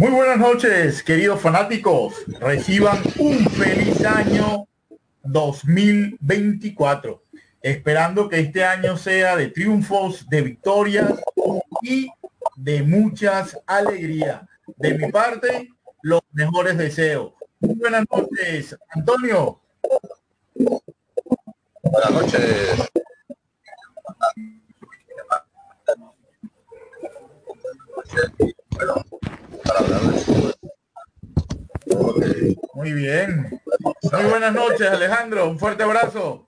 Muy buenas noches, queridos fanáticos. Reciban un feliz año 2024. Esperando que este año sea de triunfos, de victorias y de muchas alegrías. De mi parte, los mejores deseos. Muy buenas noches, Antonio. Buenas noches, muy bien. Muy buenas noches, Alejandro. Un fuerte abrazo.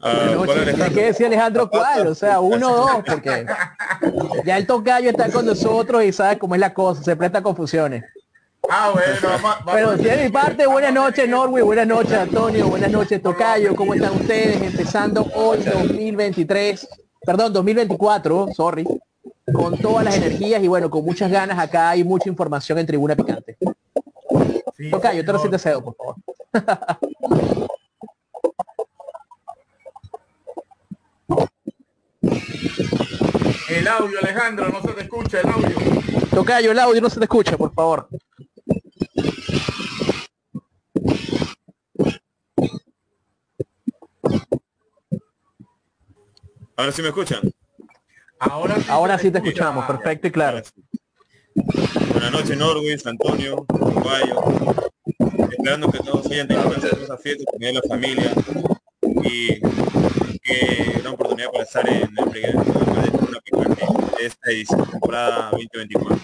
Uh, ¿Qué decía Alejandro cuál? O sea, uno o dos, porque ya el tocayo está con nosotros y sabe cómo es la cosa, se presta confusiones. Ah, bueno, Pero de mi parte, buenas noches Norway, buenas noches Antonio, buenas noches Tocayo, ¿cómo están ustedes? Empezando hoy 2023, perdón, 2024, sorry, con todas las energías y bueno, con muchas ganas, acá hay mucha información en Tribuna Picante. Tocayo, te lo deseo, por favor. El audio, Alejandro, no se te escucha el audio. Tocayo, el audio no se te escucha, por favor. Ahora sí me escuchan. Ahora sí, Ahora sí te escuchamos, perfecto y claro. Buenas noches, Norwis, Antonio, Uruguayo. Esperando que todos hayan tenido una fiesta con la familia y que una oportunidad para estar en el programa de esta edición temporada 2024.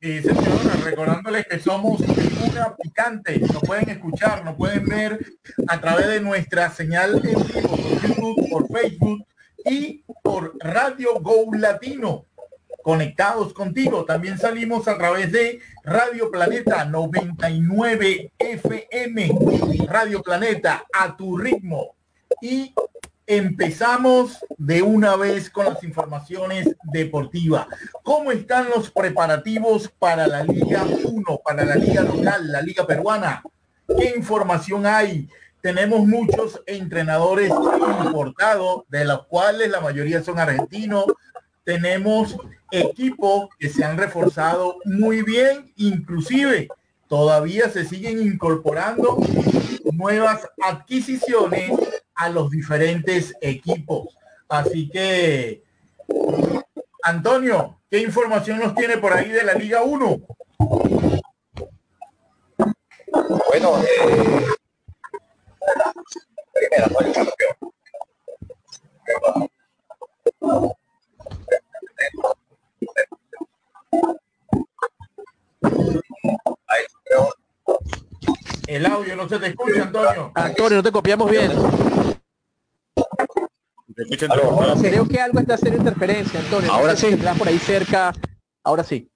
Y señora, recordándoles que somos una picante, nos pueden escuchar, nos pueden ver a través de nuestra señal en vivo por YouTube, por Facebook y por Radio Go Latino. Conectados contigo. También salimos a través de Radio Planeta 99 FM. Radio Planeta a tu ritmo. Y empezamos de una vez con las informaciones deportivas. ¿Cómo están los preparativos para la Liga 1, para la Liga local, la Liga peruana? ¿Qué información hay? Tenemos muchos entrenadores importados, de los cuales la mayoría son argentinos. Tenemos equipos que se han reforzado muy bien, inclusive todavía se siguen incorporando nuevas adquisiciones a los diferentes equipos. Así que, Antonio, ¿qué información nos tiene por ahí de la Liga 1? Bueno, eh, primera, El audio no se te escucha, Antonio. Antonio, no te copiamos bien. Creo que algo está haciendo interferencia, Antonio. Ahora sí. por ahí cerca. Ahora sí.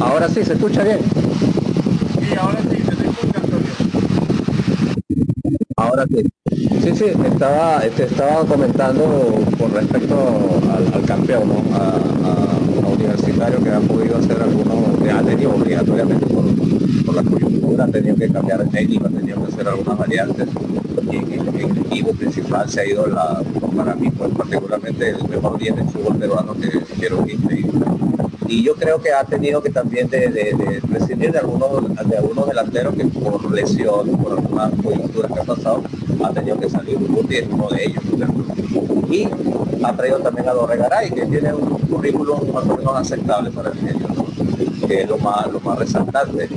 Ahora sí, se escucha bien. Ahora sí, se te. Ahora sí. Sí, sí, estaba, te estaba comentando con respecto al, al campeón, a, universitario que ha podido hacer algunos, que ha tenido obligatoriamente por, la coyuntura, ha tenido que cambiar el técnico, ha tenido que hacer algunas variantes y en, el equipo principal se ha ido la, para mí pues particularmente el mejor día del fútbol peruano que quiero que y yo creo que ha tenido que también de, de, de prescindir de algunos de algunos delanteros que por lesión, por algunas coyunturas que ha pasado, ha tenido que salir. Urruti es uno de ellos. Y ha traído también a Dorregaray, que tiene un currículum más o menos aceptable para el genio, que es lo más, lo más resaltante.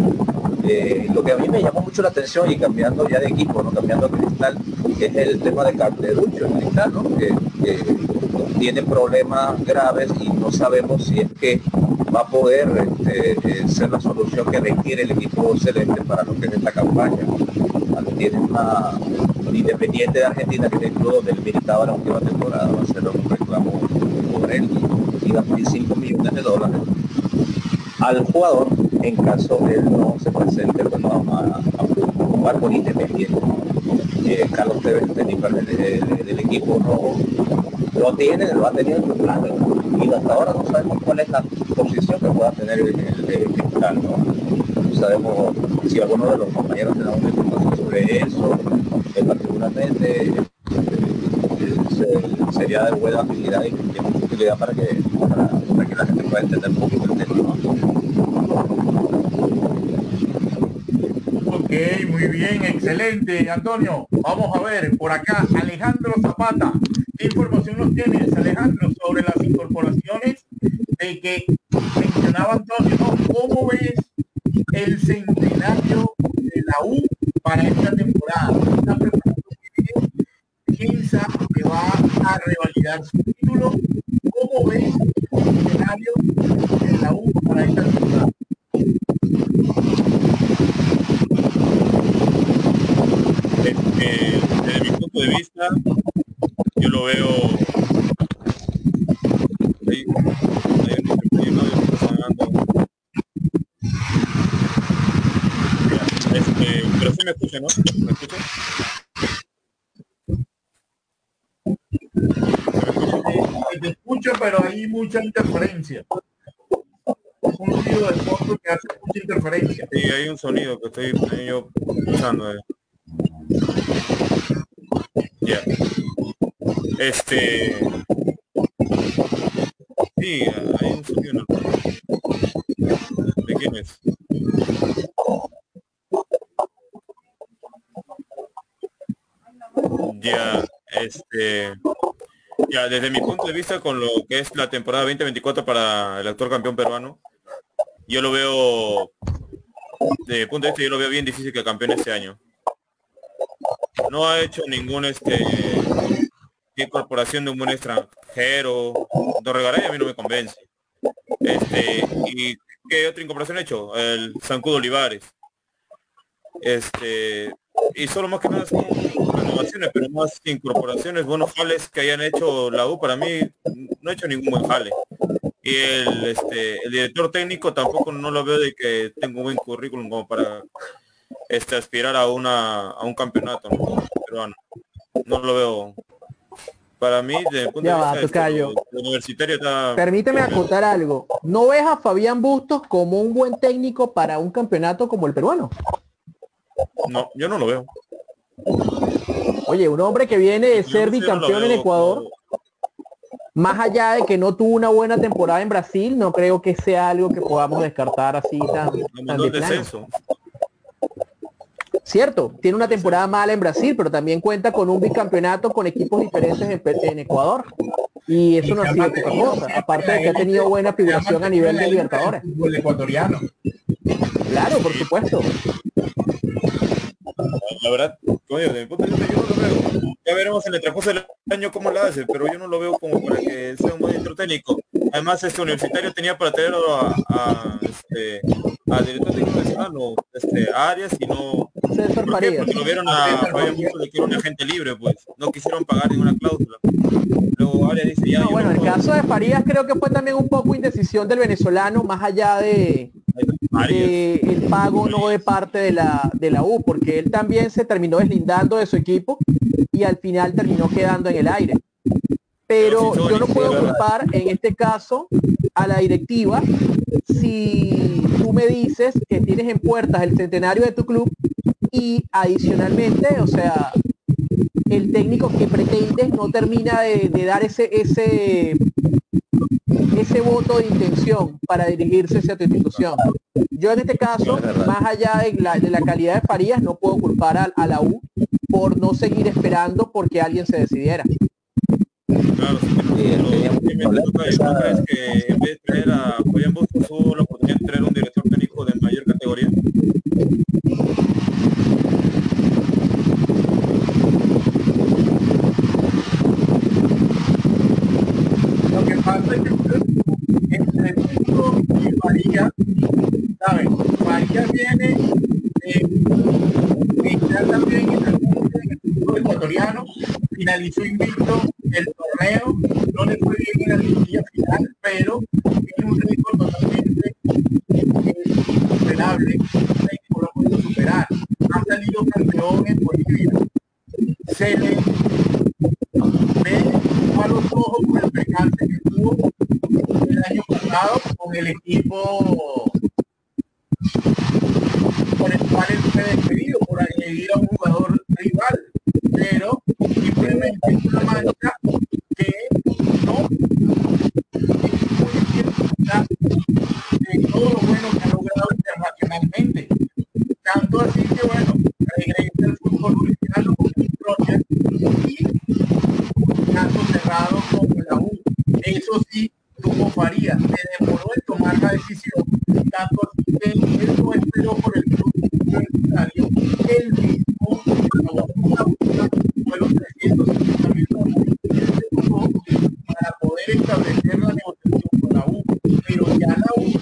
Eh, lo que a mí me llamó mucho la atención y cambiando ya de equipo, no cambiando de cristal, es el tema de Carterucho, el cristal, ¿no? que tiene problemas graves y no sabemos si es que va a poder este, eh, ser la solución que requiere el equipo celeste para lo que es esta campaña. Tiene una independiente de Argentina que es el club donde él militaba la última temporada, va a ser un reclamo por él y da 25 millones de dólares al jugador en caso de él no se presente bueno, a, a, jugar por independiente. Eh, Carlos Tevez, técnico del, equipo rojo, lo tiene, lo ha tenido en su plan y hasta ahora no sabemos cuál es la posición que pueda tener el, cristal, ¿no? sabemos si alguno de los compañeros tiene alguna información sobre eso, eh, particularmente eh, se, sería de buena habilidad y utilidad para que, para que la gente pueda entender un poquito el tema. Ok, muy bien, excelente, Antonio. Vamos a ver, por acá, Alejandro Zapata. ¿Qué información nos tienes, Alejandro, sobre las incorporaciones de que mencionaba Antonio? ¿no? ¿Cómo ves el centenario de la U para esta temporada? ¿Está preparando bien? ¿Piensa que va a revalidar su título? ¿Cómo ves el centenario de la U para esta temporada? Este, desde mi punto de vista, yo lo veo. Hay un audio que está sonando. Ya, Este, pero sí me escucha, ¿no? ¿Me escucha? Eh, Te escucho, pero hay mucha interferencia. Un ruido de fondo que hace mucha interferencia. Sí, hay un sonido que estoy yo escuchando. eh. Ya. Este. Sí, hay un sonido. ¿De quién es? Ya, este. Ya, desde mi punto de vista, con lo que es la temporada 2024 para el actor campeón peruano, yo lo veo, desde mi punto de vista, yo lo veo bien difícil que campeone este año. No ha hecho ningún este incorporación de un buen extranjero. Dorregaray a mí no me convence. Este, y qué otra incorporación ha hecho? El Zancudo Olivares. Este, y solo más que nada son renovaciones, pero más incorporaciones, buenos jales que hayan hecho la U, para mí no ha hecho ningún buen jale. Y el, este, el director técnico tampoco no lo veo de que tenga un buen currículum como para este, aspirar a una a un campeonato ¿no? peruano. No lo veo. Para mí, desde el punto Ya de va, vista tocayo. este, universitario está... Permíteme acotar algo. ¿No ves a Fabián Bustos como un buen técnico para un campeonato como el peruano? No, yo no lo veo. Oye, un hombre que viene de ser no bicampeón en Ecuador, más allá de que no tuvo una buena temporada en Brasil, no creo que sea algo que podamos descartar así tan, tan de plano. Cierto, tiene una temporada mala en Brasil, pero también cuenta con un bicampeonato con equipos diferentes en, Ecuador. Y eso no ha sido poca cosa, aparte de que ha tenido buena figuración a nivel de Libertadores. El ecuatoriano. Claro, por supuesto. La verdad, mi punto de vista yo no lo veo. Ya veremos en el transcurso del año cómo lo hace, pero yo no lo veo como para que sea un buen técnico. Además, este universitario tenía para tener a, a, este, al director venezolano, este, a Arias, y no... César ¿Por qué? Farías. Porque lo vieron a Fabián Bustos de que era un agente libre, pues. No quisieron pagar ninguna cláusula. Luego Arias dice, ya, No, bueno, no el puedo. caso de Farías creo que fue también un poco indecisión del venezolano, más allá de, de el pago no de parte de la, de la U, porque él también se terminó deslindando de su equipo y al final terminó quedando en el aire. Pero yo no puedo culpar en este caso a la directiva si tú me dices que tienes en puertas el centenario de tu club y adicionalmente, o sea, el técnico que pretendes no termina de, de dar ese, ese, ese voto de intención para dirigirse hacia tu institución. Yo en este caso, más allá de la, de la calidad de Farías, no puedo culpar a, a la U por no seguir esperando porque alguien se decidiera. Claro, sí, pero Sí, él lo tenía que muchos me problemas. toca, toca es que en vez de traer a Fabián Bustos tuvo la oportunidad de traer un director técnico de mayor categoría. Lo que pasa es que entre Pinto y María, ¿saben? María viene eh, el finalizó invicto el torneo, no le fue bien en la liguilla final, pero tiene un récord totalmente eh, superable, no lo ha podido superar. Ha salido campeón en Bolivia. Se le ve a los ojos por el percance que tuvo el año pasado con el equipo por el cual él fue despedido por agredir a un jugador rival pero simplemente es una mancha que no de todo lo bueno que ha logrado internacionalmente tanto así que bueno regresa al fútbol boliviano con el y caso cerrado con la U. Eso sí, tuvo Farías, se demoró en tomar la decisión, tanto que él no esperó por el club universitario, él mismo pagó una multa, fueron 350 mil dólares, se tomó para poder establecer la negociación con la U, pero ya la U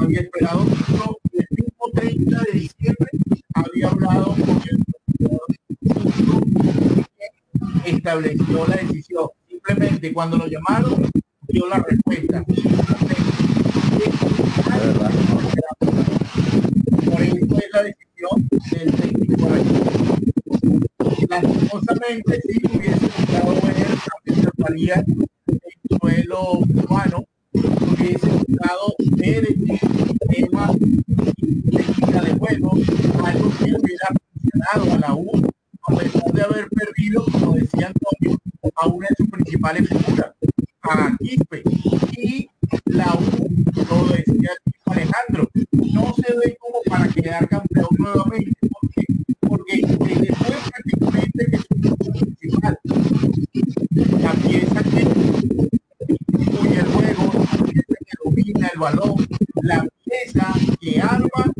había esperado mucho, el mismo 30 de diciembre había hablado con el estableció la decisión. Simplemente cuando lo llamaron, dio la respuesta. Por eso es la decisión del técnico. Lastimosamente, sí hubiese gustado ver a Pedro Farías en suelo cubano, hubiese gustado ver el sistema técnica de juego, algo que hubiera funcionado a la U a pesar de haber perdido, como decía Antonio, a una de sus principales figuras, a Quispe. Y la U, lo decía Alejandro, no se ve como para quedar campeón nuevamente. ¿Por qué? Porque fue prácticamente que su principal. La pieza que distribuye el juego, la pieza que domina el balón, la pieza que arma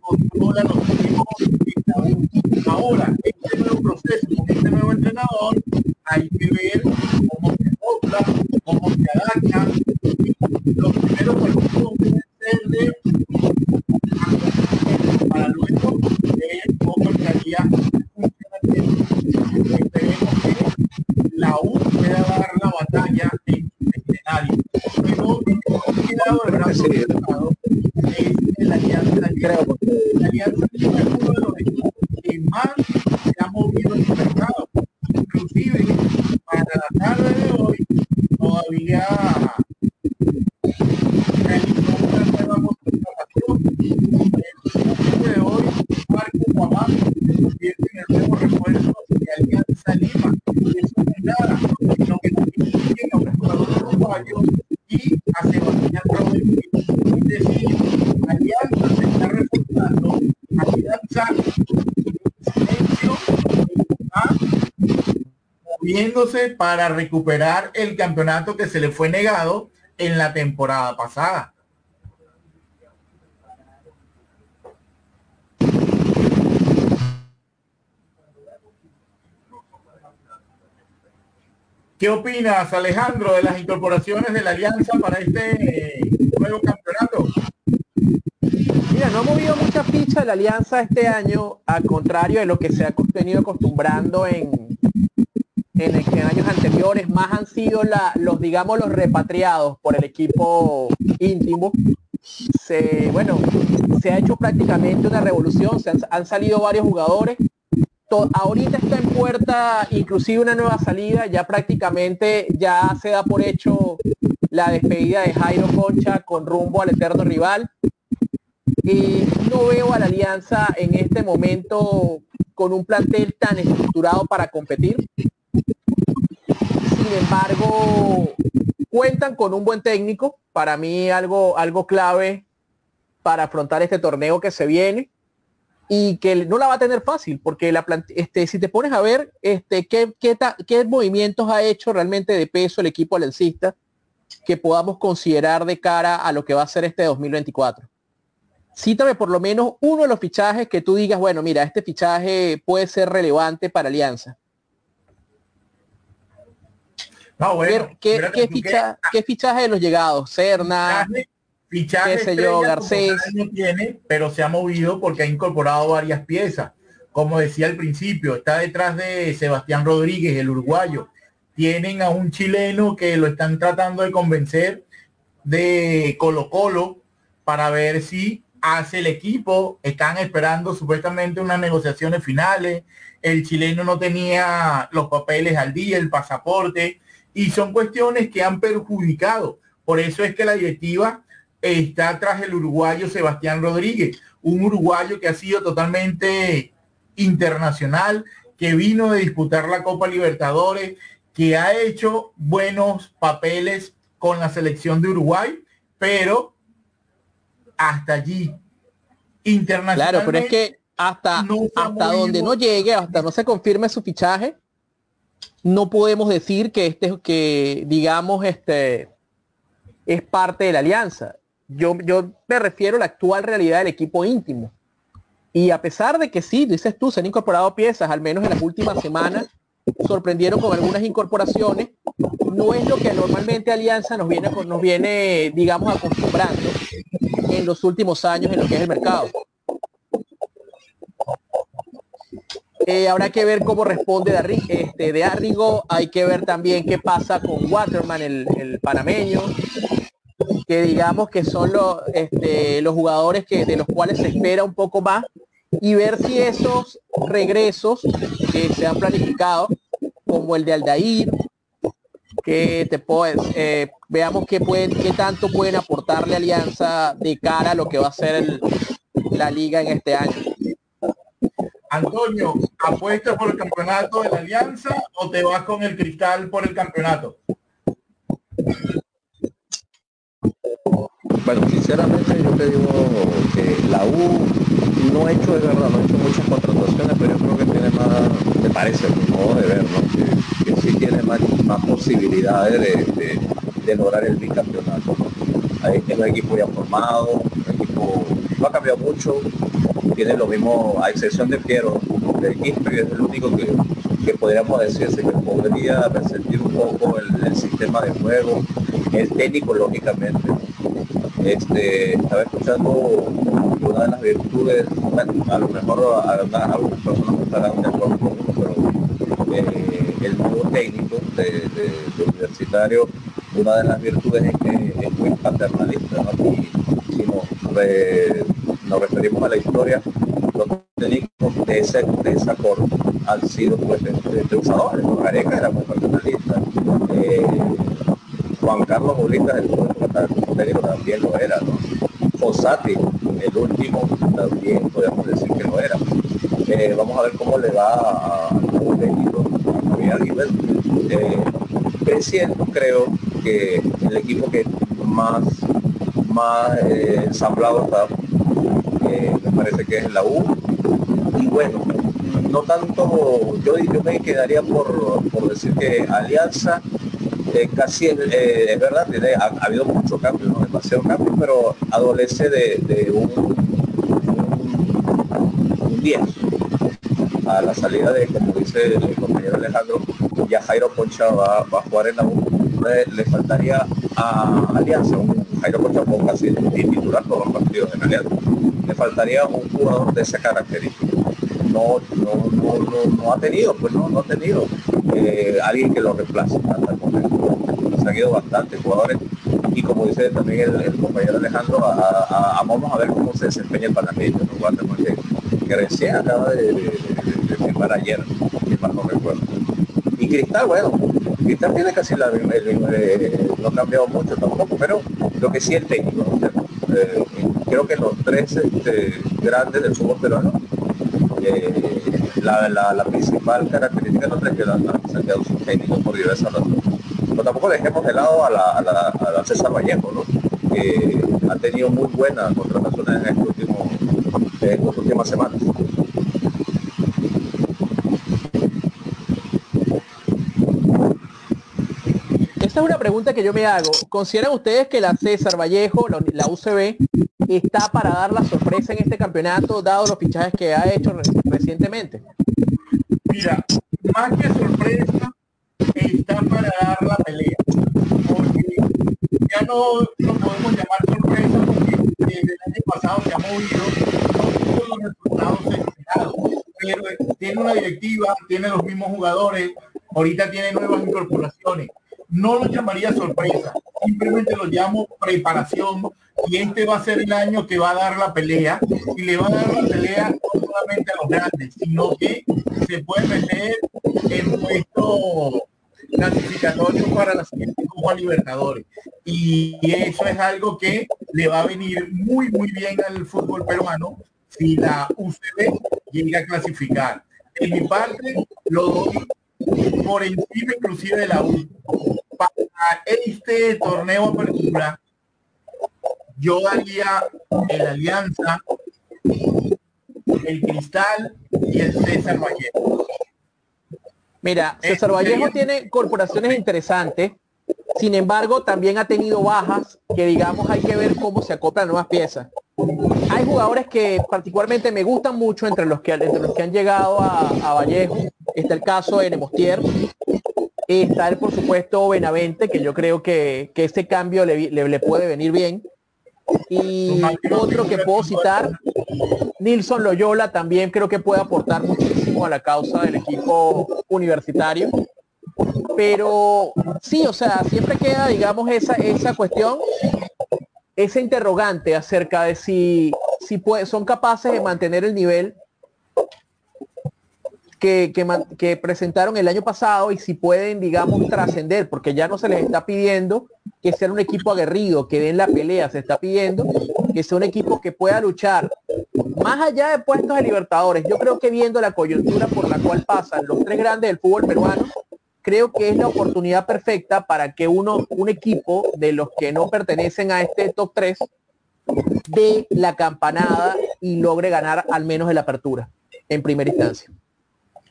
controla los equipos de la. Ahora, este nuevo proceso, con este nuevo entrenador, hay que ver cómo se adopta, cómo se adapta. Los primeros partidos deben ser de para luego ver cómo estaría. Esperemos que la U pueda dar la batalla en el escenario. Pero cuidado de brazo es el Alianza Creo. La Alianza es uno de los equipos que más se ha movido en el mercado. Inclusive, para recuperar el campeonato que se le fue negado en la temporada pasada. ¿Qué opinas, Alejandro, de las incorporaciones de la Alianza para este eh, nuevo campeonato? Mira, no ha movido mucha ficha la alianza este año, al contrario de lo que se ha venido acostumbrando en, en, en años anteriores, más han sido los, digamos, los repatriados por el equipo íntimo. Se, bueno, se ha hecho prácticamente una revolución, se han, salido varios jugadores. Ahorita está en puerta inclusive una nueva salida, ya prácticamente ya se da por hecho la despedida de Jairo Concha con rumbo al eterno rival. Y no veo a la alianza en este momento con un plantel tan estructurado para competir. Sin embargo, cuentan con un buen técnico, para mí algo, algo clave para afrontar este torneo que se viene. y que no la va a tener fácil, porque la este, si te pones a ver este, qué, qué, qué movimientos ha hecho realmente de peso el equipo aliancista que podamos considerar de cara a lo que va a ser este 2024. Cítame por lo menos uno de los fichajes que tú digas, bueno, mira, este fichaje puede ser relevante para Alianza. No, bueno, ¿Qué, qué, fichaje de los llegados? Cerna, Fichaje qué sé yo, Garcés. No tiene, pero se ha movido porque ha incorporado varias piezas. Como decía al principio, está detrás de Sebastián Rodríguez, el uruguayo. Tienen a un chileno que lo están tratando de convencer de Colo Colo para ver si hace el equipo. Están esperando supuestamente unas negociaciones finales. El chileno no tenía los papeles al día, el pasaporte, y son cuestiones que han perjudicado. Por eso es que la directiva está tras el uruguayo Sebastián Rodríguez, un uruguayo que ha sido totalmente internacional, que vino de disputar la Copa Libertadores, que ha hecho buenos papeles con la selección de Uruguay, pero hasta allí internacional. Claro, pero es que hasta, hasta donde no llegue, hasta no se confirme su fichaje, no podemos decir que este, que digamos, este es parte de la alianza yo, me refiero a la actual realidad del equipo íntimo. Y a pesar de que sí, dices tú, se han incorporado piezas, al menos en las últimas semanas, sorprendieron con algunas incorporaciones, no es lo que normalmente Alianza nos viene, nos viene digamos, acostumbrando en los últimos años en lo que es el mercado. Eh, habrá que ver cómo responde de, este, de Arrigo, hay que ver también qué pasa con Waterman, el, panameño, que digamos que son los, este, los jugadores que, de los cuales se espera un poco más y ver si esos regresos que se han planificado, como el de Aldair, que te puedes, eh, veamos qué, pueden, qué tanto pueden aportarle Alianza de cara a lo que va a ser la liga en este año. Antonio, ¿apuestas por el campeonato de la Alianza o te vas con el cristal por el campeonato? Bueno, sinceramente yo te digo que la U no ha hecho de verdad, no ha hecho muchas contrataciones, pero yo creo que tiene más, me parece, modo de ver, ¿no? que, sí tiene más, posibilidades de, lograr el bicampeonato. Hay un equipo ya formado, un equipo no ha cambiado mucho, tiene lo mismo, a excepción de Piero, de equipo es el único que, podríamos decirse que podría resentir un poco el, el sistema de juego, el técnico lógicamente, este, estaba escuchando una de las virtudes, a lo mejor a, algunas personas no estarán de acuerdo pero eh, el nuevo técnico de, universitario, una de las virtudes es que es muy paternalista, Y si nos, referimos a la historia, los técnicos de ese, de esa corte han sido pues usadores, Gareca era muy paternalista. Eh, Juan Carlos Bolívar, el técnico también lo era, ¿no? El último, también podemos decir que lo era. Eh, vamos a ver cómo le va nuevo técnico, a eh, creo que el equipo que más, más eh, ensamblado está, me parece que es la U. Y bueno, no tanto, yo, yo me quedaría por, por decir que Alianza eh, casi eh, es verdad, ha, habido mucho cambio, ¿no? demasiado cambio, pero adolece de, un, 10. A la salida de, dice el compañero Alejandro, ya Jairo Poncha va, a jugar en la U, le, faltaría a Alianza, un Jairo Poncha fue casi titular todos los partidos en Alianza, le faltaría un jugador de esa característica. No, no, no, no, ha tenido, pues no, no ha tenido eh, alguien que lo reemplace. Se han ido bastantes jugadores. Y como dice también el, compañero Alejandro, vamos a ver cómo se desempeña el panameño, ¿no? que, que recién acaba de, firmar ayer, si mal no recuerdo. Y Cristal, bueno, Cristal tiene casi la eh, no ha cambiado mucho tampoco, pero lo que sí el técnico, eh, creo que los tres este, grandes del fútbol peruano, eh, la, la, principal característica no es que la, han quedado sus técnicos por diversas razones pero tampoco dejemos de lado a la, a la, a César Vallejo, ¿no? que ha tenido muy buenas contrataciones en en las últimas semanas. Esta es una pregunta que yo me hago. ¿Consideran ustedes que la César Vallejo, la, UCB, está para dar la sorpresa en este campeonato, dado los fichajes que ha hecho re- recientemente? Mira, más que sorpresa, está para dar la pelea. Porque ya no lo podemos llamar sorpresa porque desde el año pasado se ha movido, tuvo los resultados esperados. Pero tiene una directiva, tiene los mismos jugadores, ahorita tiene nuevas incorporaciones. No lo llamaría sorpresa, simplemente lo llamo preparación y este va a ser el año que va a dar la pelea y le va a dar la pelea no solamente a los grandes, sino que se puede meter en puesto clasificatorio para la siguiente Copa Libertadores. Y eso es algo que le va a venir muy, muy bien al fútbol peruano si la UCB llega a clasificar. En mi parte, lo doy por encima inclusive de la U. Para este torneo apertura, yo daría el Alianza, el Cristal y el César Vallejo. Mira, Eh, César Vallejo sería- tiene corporaciones interesantes, sin embargo, también ha tenido bajas que digamos hay que ver cómo se acoplan nuevas piezas. Hay jugadores que particularmente me gustan mucho entre los que, entre los que han llegado a, a Vallejo. Está el caso de Nemostier. Está el, por supuesto, Benavente, que yo creo que, que ese cambio le- le puede venir bien. Y otro que puedo citar, Nilson Loyola también creo que puede aportar muchísimo a la causa del equipo universitario. Pero sí, o sea, siempre queda, digamos, esa, esa cuestión, ese interrogante acerca de si, si puede- son capaces de mantener el nivel que, presentaron el año pasado y si pueden, digamos, trascender, porque ya no se les está pidiendo que sea un equipo aguerrido, que den la pelea, se está pidiendo que sea un equipo que pueda luchar más allá de puestos de Libertadores. Yo creo que viendo la coyuntura por la cual pasan los tres grandes del fútbol peruano, creo que es la oportunidad perfecta para que uno, un equipo de los que no pertenecen a este top 3 de la campanada y logre ganar al menos el apertura en primera instancia.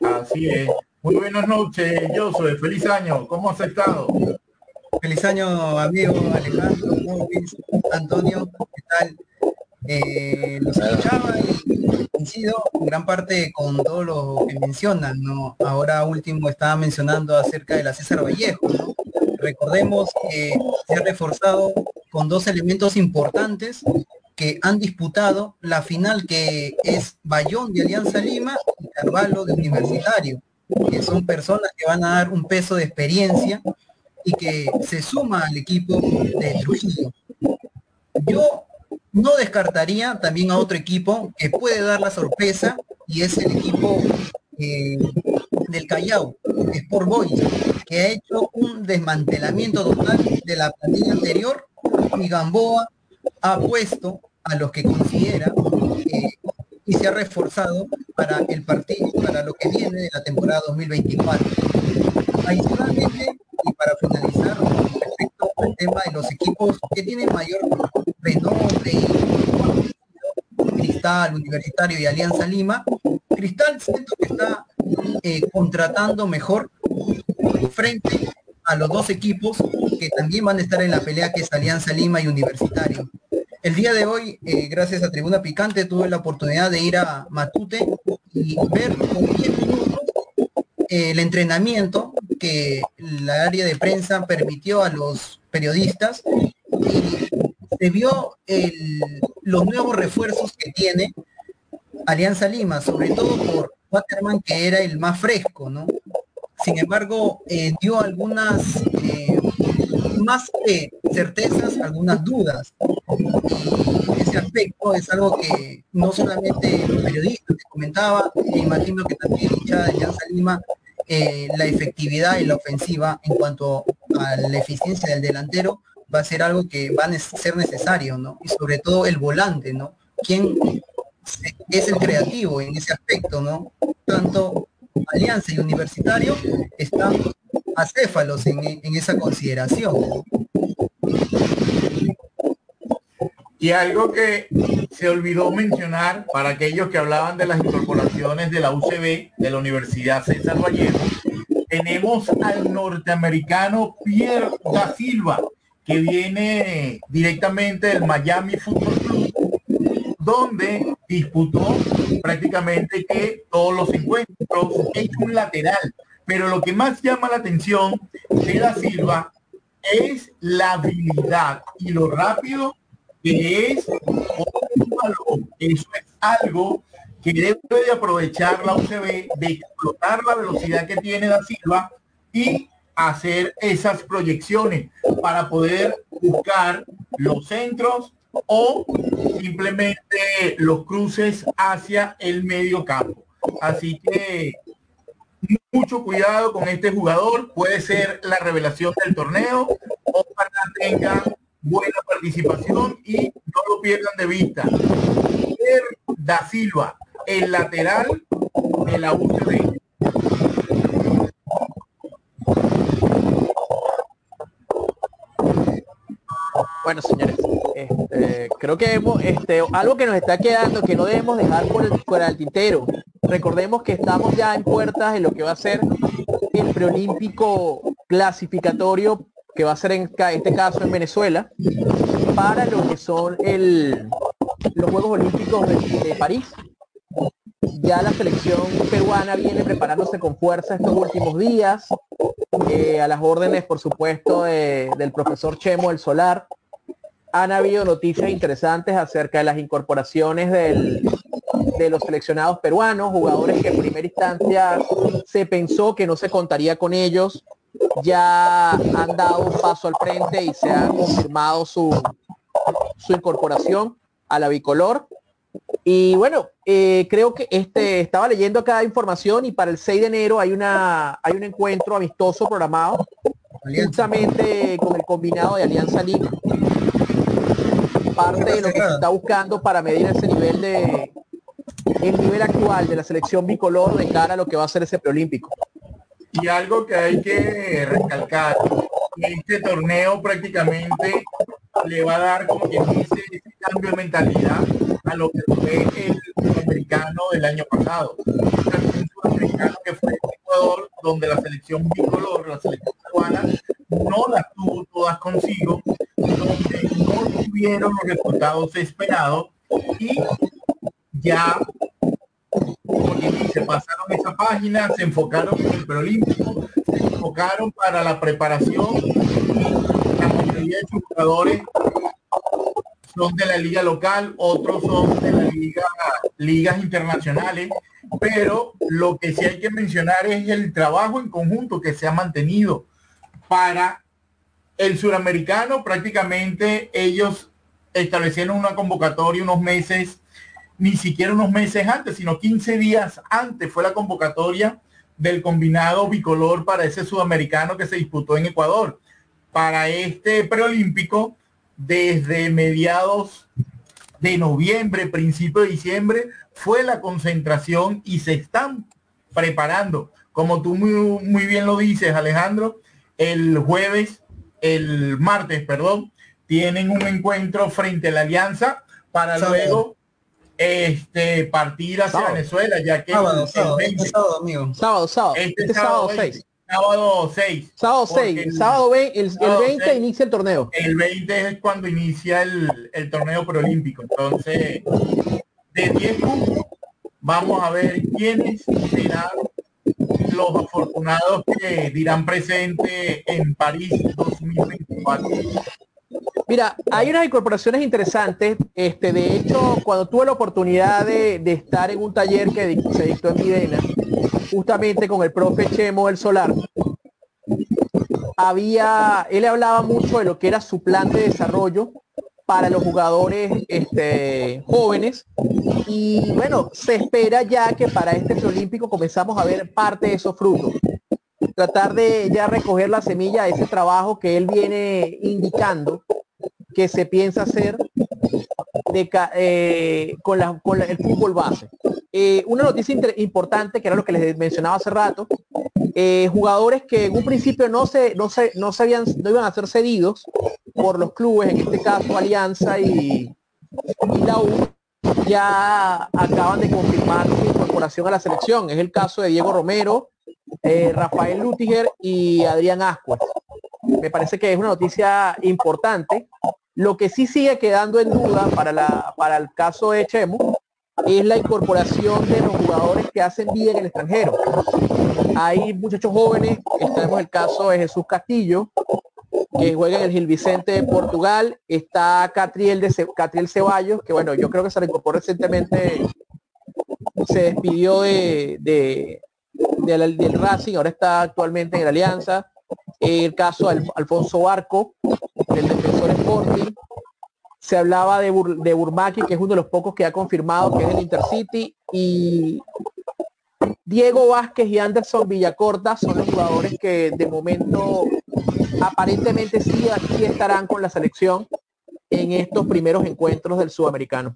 Así es. Muy buenas noches, Josué. Feliz año. ¿Cómo has estado? Feliz año, amigo Alejandro, Antonio, ¿qué tal? Eh, los escuchaba y coincido en gran parte con todo lo que mencionan, ¿no? Ahora último estaba mencionando acerca de la César Vallejo, ¿no? Recordemos que se ha reforzado con dos elementos importantes que han disputado la final que es Bayón de Alianza Lima Carvalho de Universitario, que son personas que van a dar un peso de experiencia y que se suma al equipo de Trujillo. Yo no descartaría también a otro equipo que puede dar la sorpresa y es el equipo eh, del Callao, Sport Boys, que ha hecho un desmantelamiento total de la plantilla anterior y Gamboa ha puesto a los que considera eh, y se ha reforzado para el partido, para lo que viene de la temporada 2024. Adicionalmente, y para finalizar, respecto al tema de los equipos que tienen mayor renombre, Cristal, Universitario y Alianza Lima, Cristal siento que está eh, contratando mejor frente a los dos equipos que también van a estar en la pelea que es Alianza Lima y Universitario. El día de hoy, eh, gracias a Tribuna Picante, tuve la oportunidad de ir a Matute y ver con 10 minutos eh, el entrenamiento que la área de prensa permitió a los periodistas y se vio los nuevos refuerzos que tiene Alianza Lima, sobre todo por Waterman, que era el más fresco, ¿no? Sin embargo, eh, dio algunas, más que certezas, algunas dudas. Ese aspecto es algo que no solamente los periodistas que comentaba, me imagino que también hinchada de Alianza Lima, eh, la efectividad y la ofensiva en cuanto a la eficiencia del delantero va a ser algo que va a ser necesario, ¿no? Y sobre todo el volante, ¿no? ¿Quién es el creativo en ese aspecto, ¿no? Tanto Alianza y Universitario están acéfalos en, en esa consideración. Y algo que se olvidó mencionar para aquellos que hablaban de las incorporaciones de la UCB, de la Universidad César Vallejo, tenemos al norteamericano Pierre da Silva, que viene directamente del Miami Football Club, donde disputó prácticamente que todos los encuentros es un lateral. Pero lo que más llama la atención de da Silva es la habilidad y lo rápido que es Eso es algo que debe de aprovechar la UCB, de explotar la velocidad que tiene da Silva y hacer esas proyecciones para poder buscar los centros o simplemente los cruces hacia el medio campo. Así que mucho cuidado con este jugador, puede ser la revelación del torneo, para tenga buena participación y no lo pierdan de vista. Da Silva, el lateral de la UCB. Bueno, señores, este, creo que hemos, este, algo que nos está quedando que no debemos dejar por el, fuera del tintero. Recordemos que estamos ya en puertas de lo que va a ser el preolímpico clasificatorio que va a ser en este caso en Venezuela para lo que son el, los Juegos Olímpicos de, París. Ya la selección peruana viene preparándose con fuerza estos últimos días, eh, a las órdenes, por supuesto, del profesor Chemo El Solar. Han habido noticias interesantes acerca de las incorporaciones del, de los seleccionados peruanos, jugadores que en primera instancia se pensó que no se contaría con ellos ya han dado un paso al frente y se ha confirmado su, su incorporación a la bicolor. Y bueno, eh, creo que este estaba leyendo acá información y para el 6 de enero hay una hay un encuentro amistoso programado justamente con el combinado de Alianza Lima. Parte de lo que se está buscando para medir ese nivel de el nivel actual de la selección bicolor de cara a lo que va a ser ese preolímpico. Y algo que hay que recalcar, este torneo prácticamente le va a dar, como quien dice, ese cambio de mentalidad a lo que fue el americano del año pasado. Un sudamericano que fue Ecuador, donde la selección bicolor, la selección peruana, no las tuvo todas consigo, donde no tuvieron los resultados esperados y ya se pasaron esa página, se enfocaron en el preolímpico, se enfocaron para la preparación. La mayoría de sus jugadores son de la liga local, otros son de la liga, ligas internacionales, pero lo que sí hay que mencionar es el trabajo en conjunto que se ha mantenido para el suramericano. Prácticamente ellos establecieron una convocatoria unos meses ni siquiera unos meses antes, sino 15 días antes fue la convocatoria del combinado bicolor para ese sudamericano que se disputó en Ecuador. Para este preolímpico, desde mediados de noviembre, principio de diciembre, fue la concentración y se están preparando. Como tú muy, muy bien lo dices, Alejandro, el jueves, el martes, perdón, tienen un encuentro frente a la Alianza para luego este partir hacia Venezuela, ya que sábado, sábado, este sábado, amigo. Sábado, sábado. Este, este sábado 6. Sábado 6. Sábado 6. sábado 20, el, el 20 inicia el torneo. El 20 es cuando inicia el, el torneo preolímpico. Entonces, de 10 puntos, vamos a ver quiénes serán los afortunados que dirán presente en París 2024. Mira, hay unas incorporaciones interesantes. Este, de hecho, cuando tuve la oportunidad de, estar en un taller que se dictó en Videna, justamente con el profe Chemo del Solar, había, él hablaba mucho de lo que era su plan de desarrollo para los jugadores este, jóvenes y bueno, se espera ya que para este preolímpico comenzamos a ver parte de esos frutos tratar de ya recoger la semilla de ese trabajo que él viene indicando que se piensa hacer eh, con, la, con el fútbol base. Eh, una noticia importante, que era lo que les mencionaba hace rato, eh, jugadores que en un principio no se, no se, no se habían, no iban a ser cedidos por los clubes, en este caso Alianza y, y ya acaban de confirmar su incorporación a la selección. Es el caso de Diego Romero, Rafael Lutiger y Adrián Ascuas. Me parece que es una noticia importante. Lo que sí sigue quedando en duda para, la, para el caso de Chemo es la incorporación de los jugadores que hacen vida en el extranjero. Hay muchachos jóvenes, tenemos el caso de Jesús Castillo, que juega en el Gil Vicente de Portugal, está Catriel, de Catriel Ceballos, que bueno, yo creo que se incorporó recientemente, se despidió de, de, del Racing, ahora está actualmente en la Alianza, el caso de Alfonso Barco, del defensor Sporting, se hablaba de, de Burmaki, que es uno de los pocos que ha confirmado que es el Intercity, y Diego Vázquez y Anderson Villacorta son los jugadores que de momento aparentemente sí, estarán con la selección en estos primeros encuentros del sudamericano.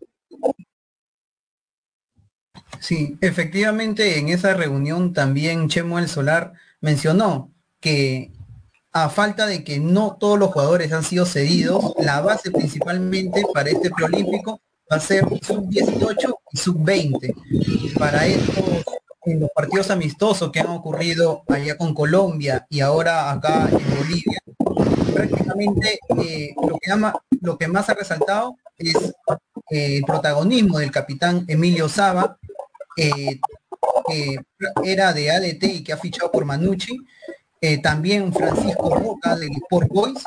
Sí, efectivamente en esa reunión también Chemo el Solar mencionó que a falta de que no todos los jugadores han sido cedidos, la base principalmente para este preolímpico va a ser sub-18 y sub-20. Para estos, en los partidos amistosos que han ocurrido allá con Colombia y ahora acá en Bolivia, prácticamente eh, lo, que lo que más ha resaltado es eh, el protagonismo del capitán Emilio Saba, eh, que era de ADT y que ha fichado por Manucci, eh, también Francisco Roca del Sport Boys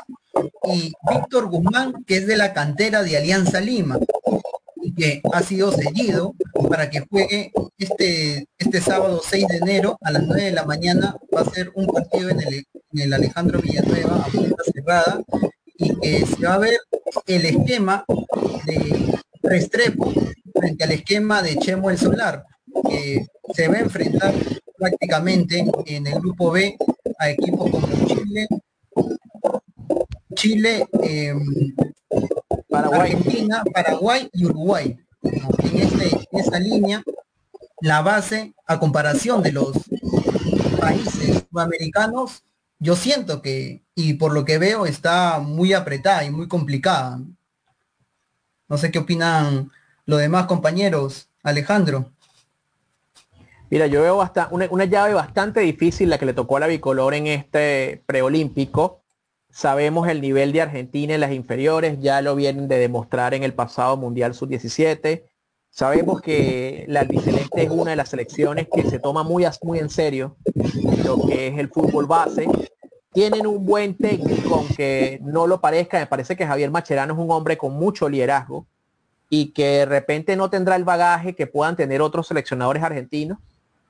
y Víctor Guzmán, que es de la cantera de Alianza Lima y que ha sido seguido para que juegue este, este sábado 6 de enero a las 9 de la mañana. Va a ser un partido en el, Alejandro Villanueva a puerta cerrada y que se va a ver el esquema de Restrepo frente al esquema de Chemo el Solar, que se va a enfrentar prácticamente en el grupo B a equipos como Chile, Chile, em, Paraguay. Argentina, Paraguay y Uruguay. Este, en, esa línea, la base, a comparación de los países sudamericanos, yo siento que, y por lo que veo, está muy apretada y muy complicada. No sé qué opinan los demás compañeros. Alejandro. Mira, yo veo una, llave bastante difícil la que le tocó a la bicolor en este preolímpico. Sabemos el nivel de Argentina en las inferiores, ya lo vienen de demostrar en el pasado Mundial Sub-17. Sabemos que la albiceleste es una de las selecciones que se toma muy, muy en serio lo que es el fútbol base. Tienen un buen técnico, aunque no lo parezca, me parece que Javier Macherano es un hombre con mucho liderazgo y que de repente no tendrá el bagaje que puedan tener otros seleccionadores argentinos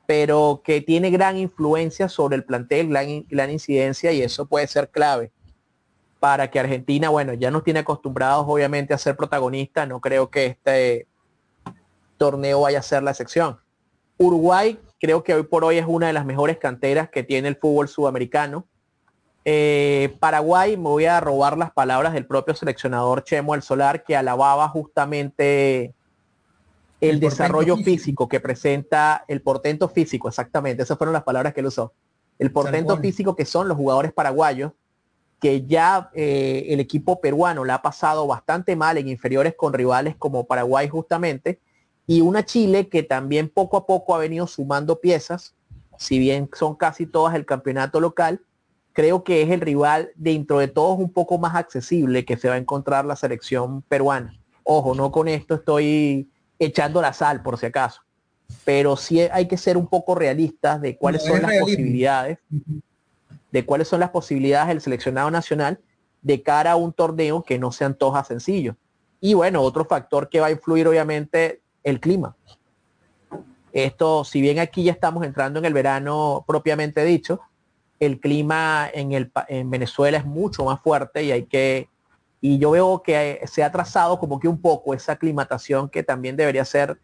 pero que tiene gran influencia sobre el plantel, gran, incidencia y eso puede ser clave para que Argentina, bueno, ya nos tiene acostumbrados obviamente a ser protagonista, no creo que este torneo vaya a ser la excepción. Uruguay creo que hoy por hoy es una de las mejores canteras que tiene el fútbol sudamericano. Eh, Paraguay, me voy a robar las palabras del propio seleccionador Chemo El Solar, que alababa justamente el, desarrollo físico. que presenta el portento físico, exactamente, esas fueron las palabras que él usó. El portento físico que son los jugadores paraguayos, que ya eh, el equipo peruano le ha pasado bastante mal en inferiores con rivales como Paraguay justamente, y una Chile que también poco a poco ha venido sumando piezas, si bien son casi todas el campeonato local, creo que es el rival dentro de todos un poco más accesible que se va a encontrar la selección peruana. Ojo, no con esto estoy echando la sal por si acaso. Pero sí hay que ser un poco realistas de cuáles son las posibilidades, de cuáles son las posibilidades del seleccionado nacional de cara a un torneo que no se antoja sencillo. Y bueno, otro factor que va a influir obviamente el clima. Esto, si bien aquí ya estamos entrando en el verano propiamente dicho, el clima en, el, en Venezuela es mucho más fuerte y hay que y yo veo que se ha trazado como que un poco esa aclimatación que también debería ser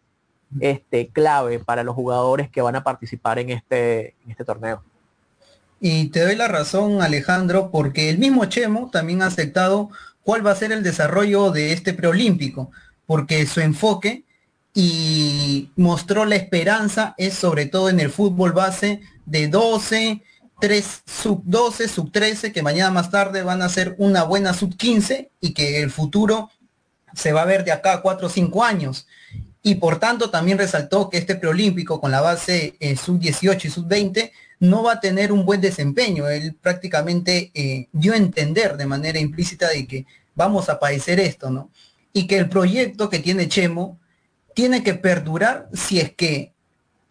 este, clave para los jugadores que van a participar en este, en este torneo. Y te doy la razón, Alejandro, porque el mismo Chemo también ha aceptado cuál va a ser el desarrollo de este preolímpico, porque su enfoque y mostró la esperanza es sobre todo en el fútbol base de 12, 3 sub 12, sub 13, que mañana más tarde van a ser una buena sub 15 y que el futuro se va a ver de acá a cuatro o cinco años. Y por tanto también resaltó que este preolímpico con la base eh, sub-18 y sub-20 no va a tener un buen desempeño. Él prácticamente eh, dio a entender de manera implícita de que vamos a padecer esto, ¿no? Y que el proyecto que tiene Chemo tiene que perdurar si es que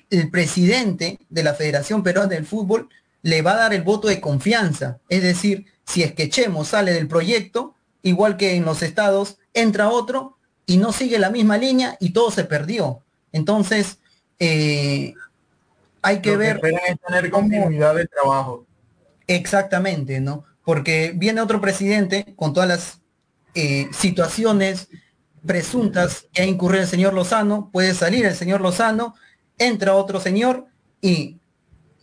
el presidente de la Federación Peruana del Fútbol le va a dar el voto de confianza. Es decir, si es que Chemo sale del proyecto, igual que en los estados, entra otro y no sigue la misma línea y todo se perdió. Entonces, eh, hay que ver... es tener continuidad de trabajo. Exactamente, ¿no? Porque viene otro presidente con todas las eh, situaciones presuntas que ha incurrido el señor Lozano, puede salir el señor Lozano, entra otro señor y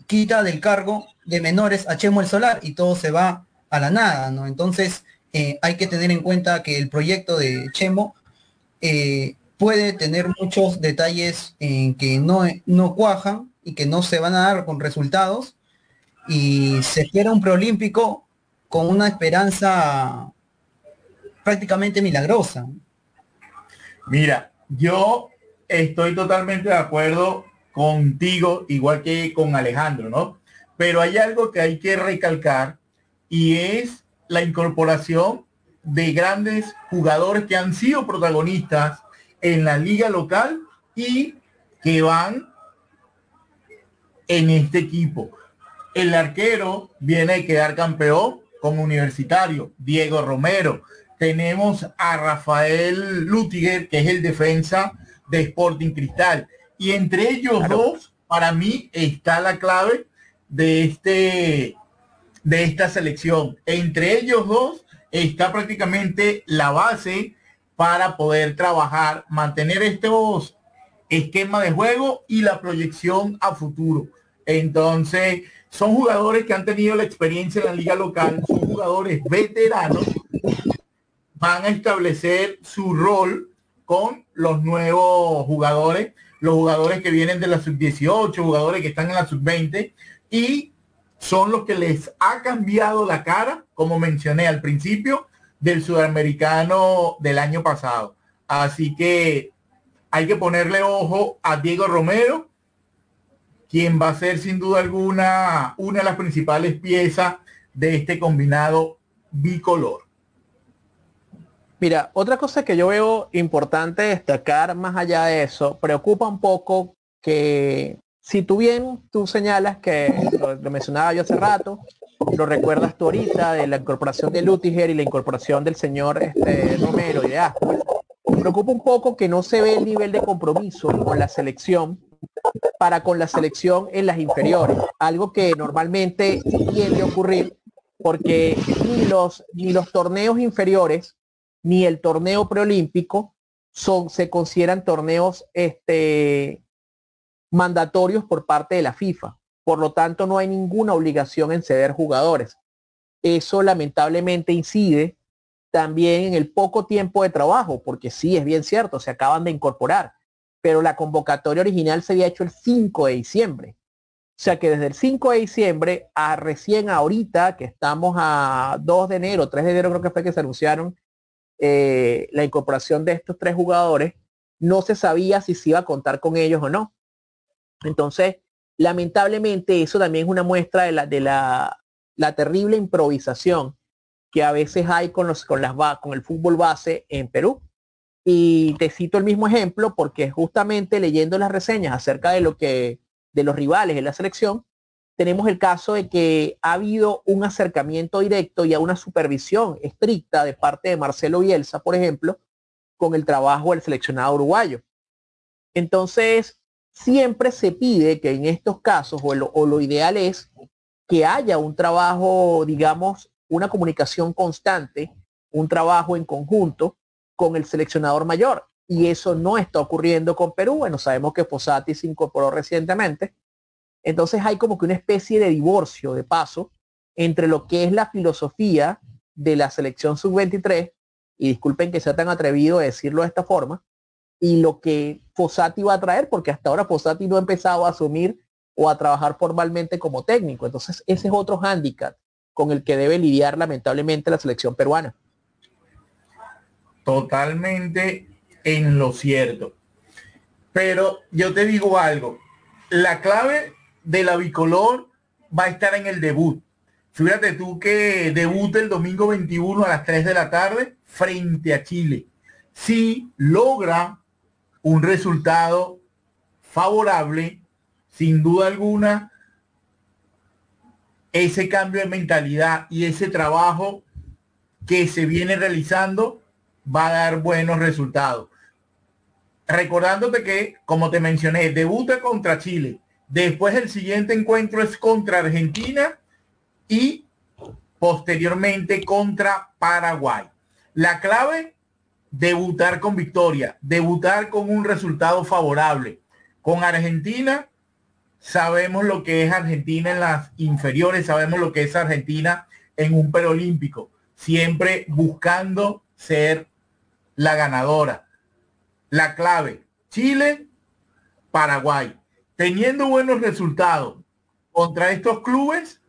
quita del cargo de menores a Chemo el Solar y todo se va a la nada, ¿no? Entonces eh, hay que tener en cuenta que el proyecto de Chemo eh, puede tener muchos detalles en que no, no cuajan y que no se van a dar con resultados y se quiera un preolímpico con una esperanza prácticamente milagrosa. Mira, yo estoy totalmente de acuerdo contigo, igual que con Alejandro, ¿no? Pero hay algo que hay que recalcar y es la incorporación de grandes jugadores que han sido protagonistas en la liga local y que van en este equipo. El arquero viene a quedar campeón como universitario, Diego Romero. Tenemos a Rafael Lutiger, que es el defensa de Sporting Cristal. Y entre ellos dos, para mí, está la clave de este de esta selección. Entre ellos dos está prácticamente la base para poder trabajar, mantener estos esquemas de juego y la proyección a futuro. Entonces, son jugadores que han tenido la experiencia en la liga local, son jugadores veteranos, van a establecer su rol con los nuevos jugadores, los jugadores que vienen de la sub-18, jugadores que están en la sub-20 y son los que les ha cambiado la cara, como mencioné al principio, del sudamericano del año pasado. Así que hay que ponerle ojo a Diego Romero, quien va a ser sin duda alguna una de las principales piezas de este combinado bicolor. Mira, otra cosa que yo veo importante destacar más allá de eso, preocupa un poco que si tú bien tú señalas que lo, mencionaba yo hace rato, lo recuerdas tú ahorita de la incorporación de Lutiger y la incorporación del señor este, Romero y de preocupa un poco que no se ve el nivel de compromiso con la selección para con la selección en las inferiores, algo que normalmente tiende a ocurrir porque ni los, ni los torneos inferiores ni el torneo preolímpico son, se consideran torneos este, mandatorios por parte de la FIFA. Por lo tanto, no hay ninguna obligación en ceder jugadores. Eso lamentablemente incide también en el poco tiempo de trabajo, porque sí, es bien cierto, se acaban de incorporar, pero la convocatoria original se había hecho el 5 de diciembre. O sea que desde el 5 de diciembre a recién ahorita, que estamos a 2 de enero, 3 de enero creo que fue que se anunciaron eh, la incorporación de estos tres jugadores, no se sabía si se iba a contar con ellos o no. Entonces, lamentablemente, eso también es una muestra de la, terrible improvisación que a veces hay con, los, con, con el fútbol base en Perú. Y te cito el mismo ejemplo porque justamente leyendo las reseñas acerca de lo que de los rivales en la selección, tenemos el caso de que ha habido un acercamiento directo y a una supervisión estricta de parte de Marcelo Bielsa, por ejemplo, con el trabajo del seleccionado uruguayo. Entonces, siempre se pide que en estos casos, o lo, ideal es que haya un trabajo, digamos, una comunicación constante, un trabajo en conjunto con el seleccionador mayor. Y eso no está ocurriendo con Perú. Bueno, sabemos que Fossati se incorporó recientemente, entonces hay como que una especie de divorcio de paso entre lo que es la filosofía de la selección sub-23, y disculpen que sea tan atrevido a decirlo de esta forma, y lo que Fossati va a traer, porque hasta ahora Fossati no ha empezado a asumir o a trabajar formalmente como técnico. Entonces ese es otro hándicap con el que debe lidiar lamentablemente la selección peruana. totalmente en lo cierto. Pero yo te digo algo, la clave de la bicolor va a estar en el debut. Fíjate tú que debuta el domingo 21 a las 3 de la tarde frente a Chile. Si logra un resultado favorable, sin duda alguna, ese cambio de mentalidad y ese trabajo que se viene realizando va a dar buenos resultados. Recordándote que, como te mencioné, debuta contra Chile. Después el siguiente encuentro es contra Argentina y posteriormente contra Paraguay. La clave, debutar con victoria, debutar con un resultado favorable. Con Argentina, sabemos lo que es Argentina en las inferiores, sabemos lo que es Argentina en un perolímpico, siempre buscando ser la ganadora. La clave, Chile, Paraguay. Teniendo buenos resultados contra estos clubes,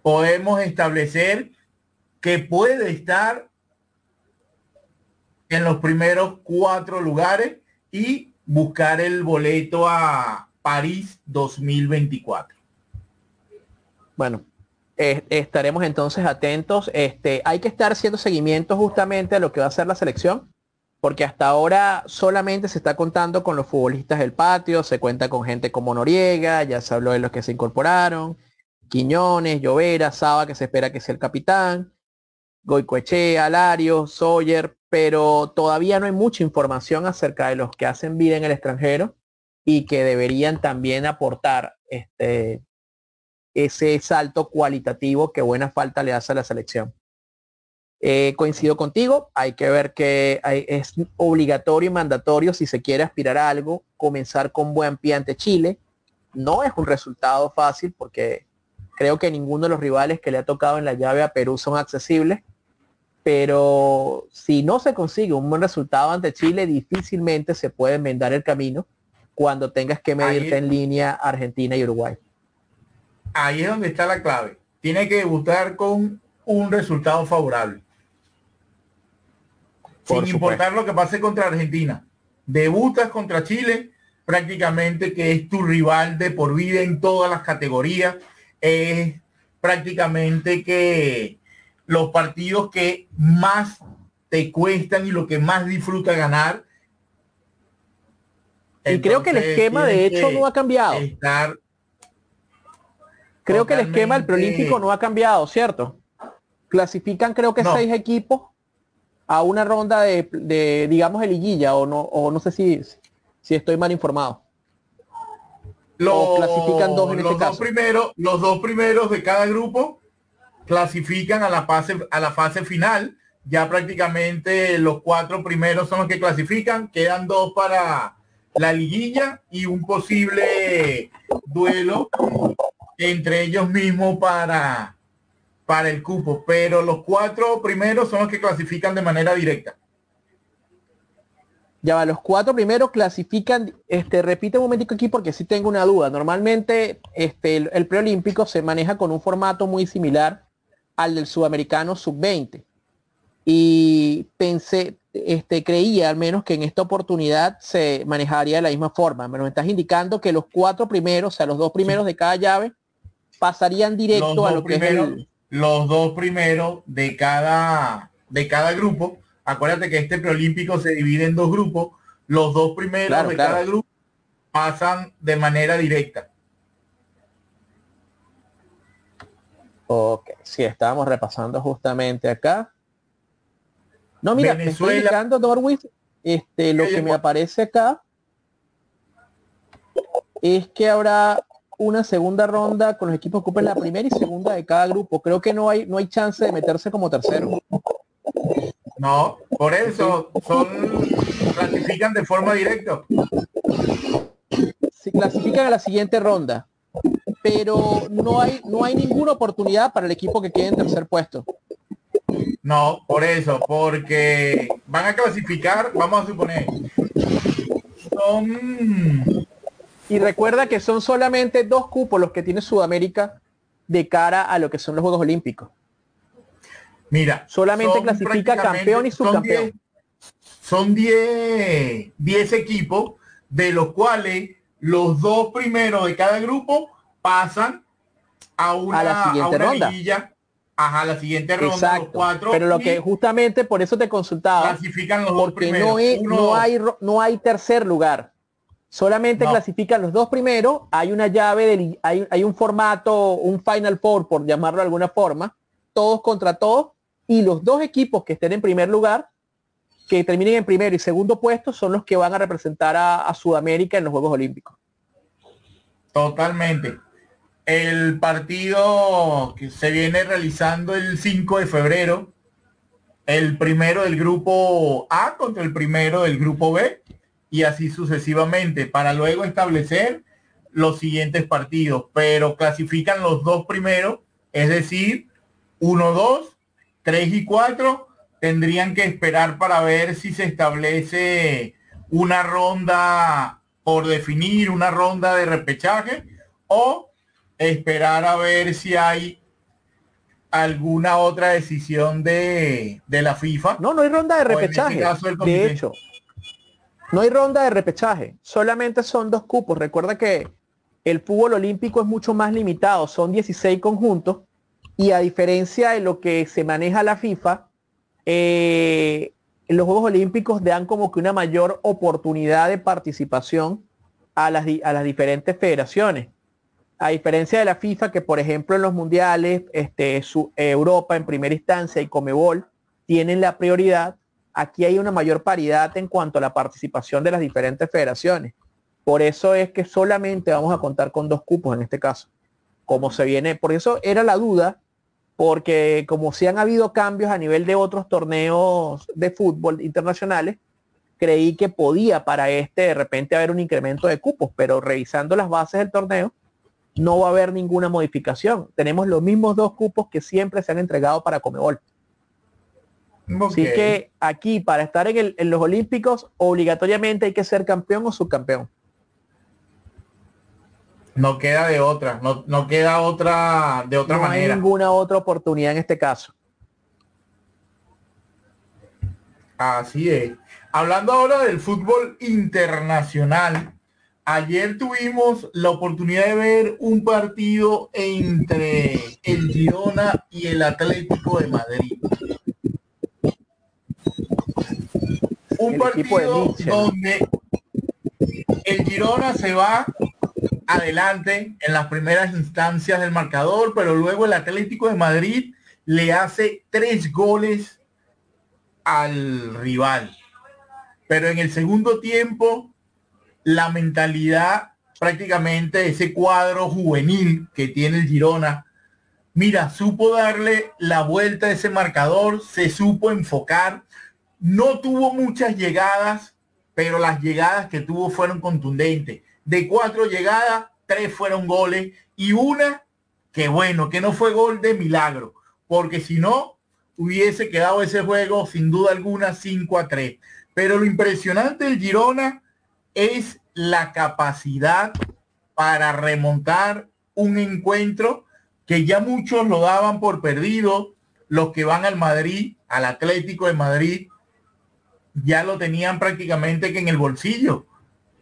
podemos establecer que puede estar en los primeros cuatro lugares y buscar el boleto a París 2024. Bueno, eh, estaremos entonces atentos. Este, hay que estar haciendo seguimiento justamente a lo que va a ser la selección, porque hasta ahora solamente se está contando con los futbolistas del patio, se cuenta con gente como Noriega, ya se habló de los que se incorporaron, Quiñones, Llovera, Saba, que se espera que sea el capitán, Goicoechea, Alario, Sawyer, pero todavía no hay mucha información acerca de los que hacen vida en el extranjero y que deberían también aportar este, ese salto cualitativo que buena falta le hace a la selección. Eh, coincido contigo, hay que ver que es obligatorio y mandatorio si se quiere aspirar a algo, comenzar con buen pie ante Chile. No es un resultado fácil porque creo que ninguno de los rivales que le ha tocado en la llave a Perú son accesibles, pero si no se consigue un buen resultado ante Chile, difícilmente se puede enmendar el camino cuando tengas que medirte en línea Argentina y Uruguay. Ahí es donde está la clave. Tiene que debutar con un resultado favorable. Sin importar lo que pase contra Argentina. Debutas contra Chile, prácticamente que es tu rival de por vida en todas las categorías. Es prácticamente que los partidos que más te cuestan y lo que más disfruta ganar y creo que el esquema de hecho no ha cambiado. creo que el esquema del preolímpico no ha cambiado, ¿cierto? Clasifican creo que seis equipos a una ronda de, digamos, de liguilla o no, o no sé si, si estoy mal informado. Los, clasifican dos en este caso. los dos primeros de cada grupo clasifican a la fase a la fase final. Ya prácticamente los cuatro primeros son los que clasifican. Quedan dos para la liguilla y un posible duelo entre ellos mismos para, para el cupo. Pero los cuatro primeros son los que clasifican de manera directa. Ya va, los cuatro primeros clasifican, este, repite un momentico aquí porque sí tengo una duda. Normalmente este, el, el preolímpico se maneja con un formato muy similar al del sudamericano sub-20. Y pensé, este, creía al menos que en esta oportunidad se manejaría de la misma forma. Me estás indicando que los cuatro primeros, o sea, los dos primeros de cada llave, pasarían directo a lo que es Los dos primeros de cada, de cada grupo. Acuérdate que este preolímpico se divide en dos grupos. Los dos primeros de cada grupo pasan de manera directa. Ok, sí, estábamos repasando justamente acá. No, mira, estoy indicando, Norwich, este, lo que me aparece acá es que habrá una segunda ronda con los equipos que ocupen la primera y segunda de cada grupo. Creo que no hay, no hay chance de meterse como tercero. No, por eso son clasifican de forma directa. Se clasifican a la siguiente ronda, pero no hay, no hay ninguna oportunidad para el equipo que quede en tercer puesto. No, por eso, porque van a clasificar, vamos a suponer, son... Y recuerda que son solamente dos cupos los que tiene Sudamérica de cara a lo que son los Juegos Olímpicos. Mira, solamente clasifica campeón y subcampeón. 10 Son 10 10 equipos, de los cuales los dos primeros de cada grupo pasan a una, A la siguiente una ronda. liguilla, ajá, a la siguiente ronda, los Exacto. cuatro Pero lo que justamente por eso te consultaba, clasifican los dos porque no, es- Uno, no hay no hay tercer lugar. Solamente No. clasifican los dos primeros. Hay una llave, del, hay, hay un formato, un Final Four, por llamarlo de alguna forma, todos contra todos, y los dos equipos que estén en primer lugar, que terminen en primero y segundo puesto, son los que van a representar a, a Sudamérica en los Juegos Olímpicos. Totalmente. El partido que se viene realizando el 5 de febrero, el primero del grupo A contra el primero del grupo B y así sucesivamente para luego establecer los siguientes partidos, pero clasifican los dos primeros, es decir, 1, 2, 3 y 4 tendrían que esperar para ver si se establece una ronda por definir, una ronda de repechaje o esperar a ver si hay alguna otra decisión de, de la FIFA. No, no hay ronda de este repechaje. caso, de hecho, no hay ronda de repechaje. Solamente son dos cupos. Recuerda que el fútbol olímpico es mucho más limitado. Son 16 conjuntos. Y a diferencia de lo que se maneja la FIFA, eh, los Juegos Olímpicos dan como que una mayor oportunidad de participación a las, a las diferentes federaciones. A diferencia de la FIFA, que por ejemplo en los mundiales, este, su, Europa en primera instancia y Comebol tienen la prioridad, aquí hay una mayor paridad en cuanto a la participación de las diferentes federaciones. Por eso es que solamente vamos a contar con dos cupos en este caso. Como se viene, por eso era la duda, porque como si han habido cambios a nivel de otros torneos de fútbol internacionales, creí que podía para este de repente haber un incremento de cupos, pero revisando las bases del torneo, no va a haber ninguna modificación. Tenemos los mismos dos cupos que siempre se han entregado para Comebol. Así que aquí, para estar en, el- en los Olímpicos, obligatoriamente hay que ser campeón o subcampeón. No queda de otra, no, no queda otra de otra no manera. hay ninguna otra oportunidad en este caso. Así es. Hablando ahora del fútbol internacional, ayer tuvimos la oportunidad de ver un partido entre el Girona y el Atlético de Madrid. Un El partido donde el Girona se va adelante en las primeras instancias del marcador, pero luego el Atlético de Madrid le hace tres goles al rival. Pero en el segundo tiempo, la mentalidad prácticamente ese cuadro juvenil que tiene el Girona, mira, supo darle la vuelta a ese marcador, se supo enfocar, no tuvo muchas llegadas, pero las llegadas que tuvo fueron contundentes. De cuatro llegadas, tres fueron goles y una que bueno, que no fue gol de milagro, porque si no, hubiese quedado ese juego sin duda alguna 5 a 3. Pero lo impresionante del Girona es la capacidad para remontar un encuentro que ya muchos lo daban por perdido, los que van al Madrid, al Atlético de Madrid, ya lo tenían prácticamente que en el bolsillo.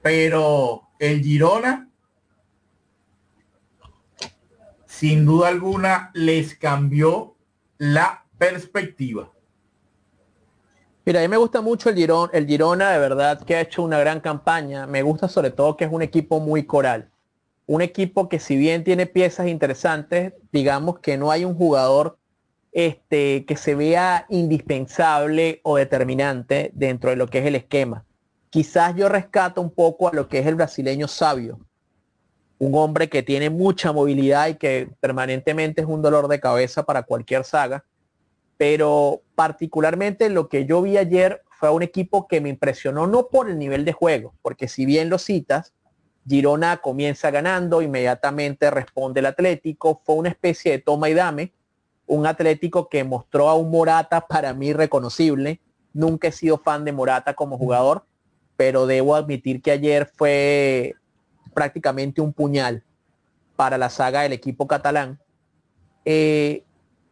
Pero el Girona, sin duda alguna, les cambió la perspectiva. Mira, a mí me gusta mucho el Girona, el Girona de verdad que ha hecho una gran campaña. Me gusta sobre todo que es un equipo muy coral. Un equipo que si bien tiene piezas interesantes, digamos que no hay un jugador este, que se vea indispensable o determinante dentro de lo que es el esquema. Quizás yo rescato un poco a lo que es el brasileño sabio. Un hombre que tiene mucha movilidad y que permanentemente es un dolor de cabeza para cualquier saga pero particularmente lo que yo vi ayer fue un equipo que me impresionó no por el nivel de juego, porque si bien lo citas, Girona comienza ganando, inmediatamente responde el Atlético, fue una especie de toma y dame, un Atlético que mostró a un Morata para mí reconocible, nunca he sido fan de Morata como jugador, pero debo admitir que ayer fue prácticamente un puñal para la saga del equipo catalán. Eh,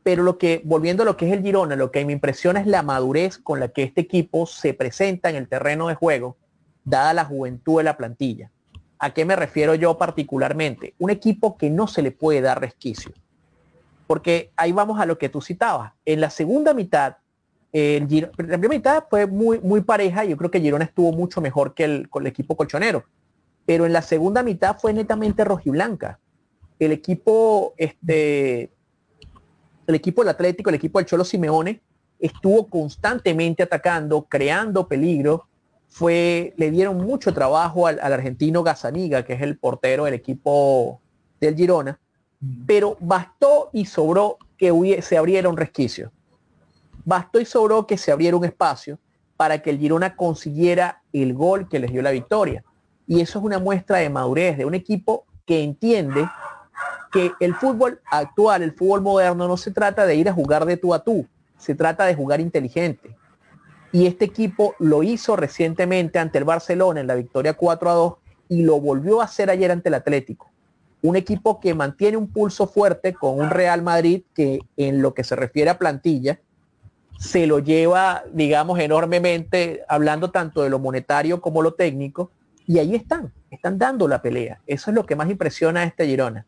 Pero lo que, volviendo a lo que es el Girona, lo que me impresiona es la madurez con la que este equipo se presenta en el terreno de juego, dada la juventud de la plantilla. ¿A qué me refiero yo particularmente? Un equipo que no se le puede dar resquicio. Porque ahí vamos a lo que tú citabas. En la segunda mitad, el Giro- la primera mitad fue muy, muy pareja. Yo creo que Girona estuvo mucho mejor que el, con el equipo colchonero. Pero en la segunda mitad fue netamente rojiblanca. El equipo, este, el equipo del Atlético, el equipo del Cholo Simeone, estuvo constantemente atacando, creando peligro. Fue, le dieron mucho trabajo al, al argentino Gazaniga, que es el portero del equipo del Girona, pero bastó y sobró que se abriera un resquicio. Bastó y sobró que se abriera un espacio para que el Girona consiguiera el gol que les dio la victoria. Y eso es una muestra de madurez de un equipo que entiende que el fútbol actual, el fútbol moderno, no se trata de ir a jugar de tú a tú, se trata de jugar inteligente. Y este equipo lo hizo recientemente ante el Barcelona en la victoria 4 a 2 y lo volvió a hacer ayer ante el Atlético. Un equipo que mantiene un pulso fuerte con un Real Madrid que en lo que se refiere a plantilla se lo lleva, digamos, enormemente, hablando tanto de lo monetario como lo técnico, y ahí están, están dando la pelea. Eso es lo que más impresiona a este Girona.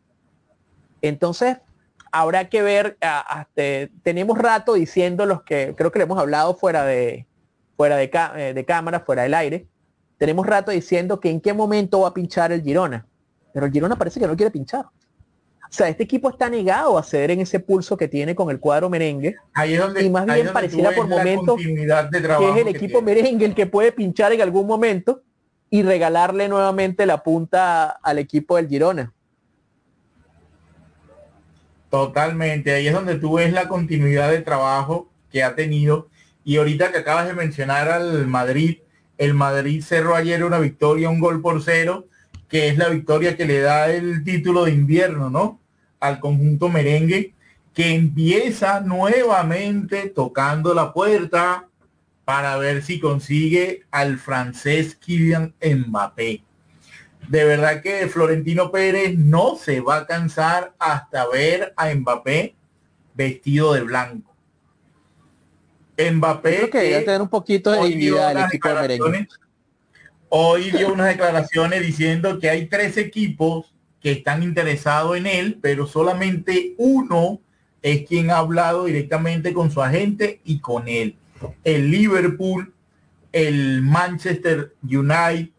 Entonces, habrá que ver, ah, hasta- tenemos rato diciendo los que, creo que le hemos hablado fuera de, fuera de, eh, de cámara, fuera del aire, tenemos rato diciendo que en qué momento va a pinchar el Girona. Pero el Girona parece que no quiere pinchar. O sea, este equipo está negado a ceder en ese pulso que tiene con el cuadro merengue. Ahí es donde, y más bien pareciera por momentos que es el que equipo tiene. merengue el que puede pinchar en algún momento y regalarle nuevamente la punta al equipo del Girona. Totalmente, ahí es donde tú ves la continuidad de trabajo que ha tenido. Y ahorita que acabas de mencionar al Madrid, el Madrid cerró ayer una victoria, un gol por cero, que es la victoria que le da el título de invierno, ¿no? Al conjunto merengue, que empieza nuevamente tocando la puerta para ver si consigue al francés Kylian Mbappé. De verdad que Florentino Pérez no se va a cansar hasta ver a Mbappé vestido de blanco. Mbappé Creo que que tener un poquito de dignidad el equipo de merengue. Hoy dio unas declaraciones diciendo que hay tres equipos que están interesados en él, pero solamente uno es quien ha hablado directamente con su agente y con él. El Liverpool, el Manchester United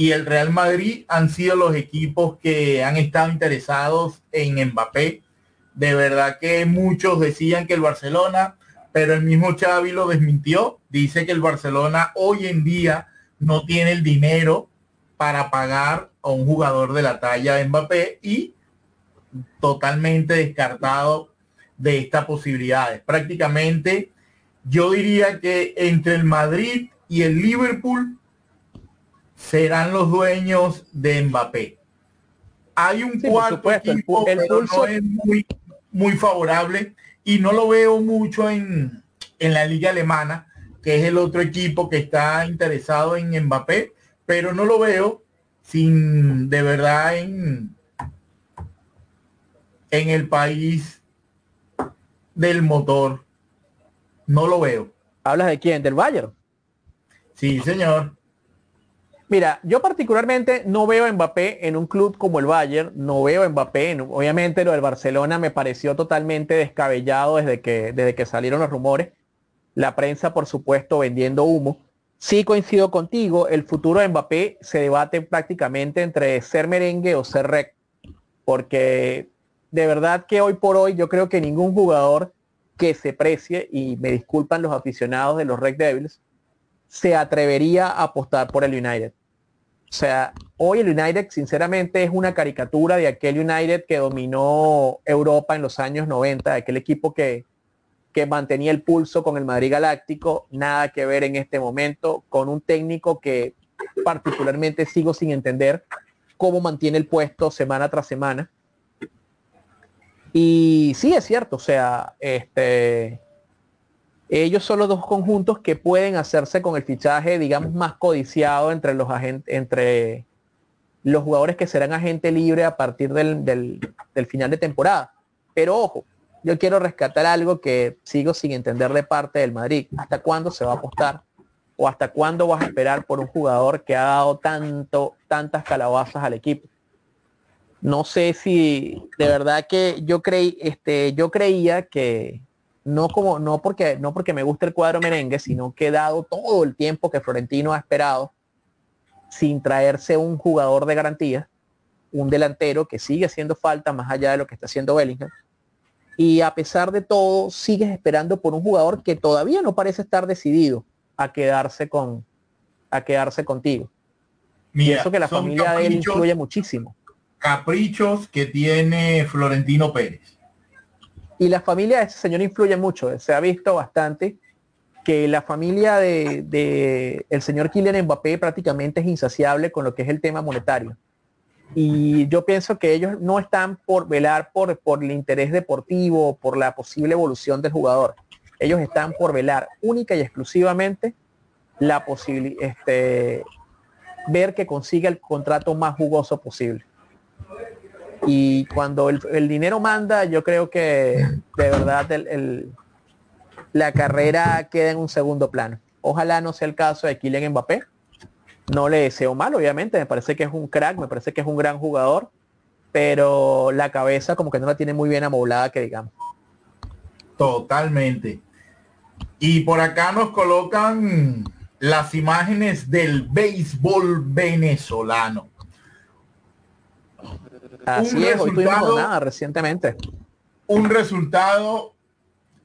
y el Real Madrid han sido los equipos que han estado interesados en Mbappé. De verdad que muchos decían que el Barcelona, pero el mismo Xavi lo desmintió. Dice que el Barcelona hoy en día no tiene el dinero para pagar a un jugador de la talla de Mbappé y totalmente descartado de estas posibilidades. Prácticamente yo diría que entre el Madrid y el Liverpool serán los dueños de Mbappé. Hay un Sí, cuarto supuesto, equipo, el pero pulso- no es muy, muy favorable y no lo veo mucho en, en la liga alemana, que es el otro equipo que está interesado en Mbappé, pero no lo veo sin de verdad en, en el país del motor. No lo veo. ¿Hablas de quién? ¿Del Bayern? Sí, señor. Mira, yo particularmente no veo a Mbappé en un club como el Bayern, no veo a Mbappé, en- obviamente lo del Barcelona me pareció totalmente descabellado desde que, desde que salieron los rumores, la prensa por supuesto vendiendo humo. Sí coincido contigo, el futuro de Mbappé se debate prácticamente entre ser merengue o ser rec, porque de verdad que hoy por hoy yo creo que ningún jugador que se precie, y me disculpan los aficionados de los Red Devils, se atrevería a apostar por el United. O sea, hoy el United sinceramente es una caricatura de aquel United que dominó Europa en los años 90, de aquel equipo que, que mantenía el pulso con el Madrid Galáctico, nada que ver en este momento, con un técnico que particularmente sigo sin entender cómo mantiene el puesto semana tras semana. Y sí es cierto, o sea, este, ellos son los dos conjuntos que pueden hacerse con el fichaje, digamos, más codiciado entre los agentes, entre los jugadores que serán agente libre a partir del, final de temporada. Pero ojo, yo quiero rescatar algo que sigo sin entender de parte del Madrid. ¿Hasta cuándo se va a apostar? ¿O hasta cuándo vas a esperar por un jugador que ha dado tanto, tantas calabazas al equipo? No sé si de verdad que yo creí, este, yo creía que no como, no porque, no porque me gusta el cuadro merengue, sino que dado todo el tiempo que Florentino ha esperado sin traerse un jugador de garantía, un delantero que sigue haciendo falta más allá de lo que está haciendo Bellingham. Y a pesar de todo, sigues esperando por un jugador que todavía no parece estar decidido a quedarse con a quedarse contigo. y eso que la familia de él influye muchísimo. Caprichos que tiene Florentino Pérez. Y la familia de ese señor influye mucho. Se ha visto bastante que la familia de, el señor Kylian Mbappé prácticamente es insaciable con lo que es el tema monetario y yo pienso que ellos no están por velar por, el interés deportivo, por la posible evolución del jugador. Ellos están por velar única y exclusivamente la posibilidad, este, ver que consiga el contrato más jugoso posible. Y cuando el, dinero manda, yo creo que de verdad el, la carrera queda en un segundo plano. Ojalá no sea el caso de Kylian Mbappé, no le deseo mal, obviamente, me parece que es un crack, me parece que es un gran jugador, pero la cabeza como que no la tiene muy bien amoblada, que digamos. Totalmente. Y por acá nos colocan las imágenes del béisbol venezolano. Así es, hoy tuvimos nada recientemente. Un resultado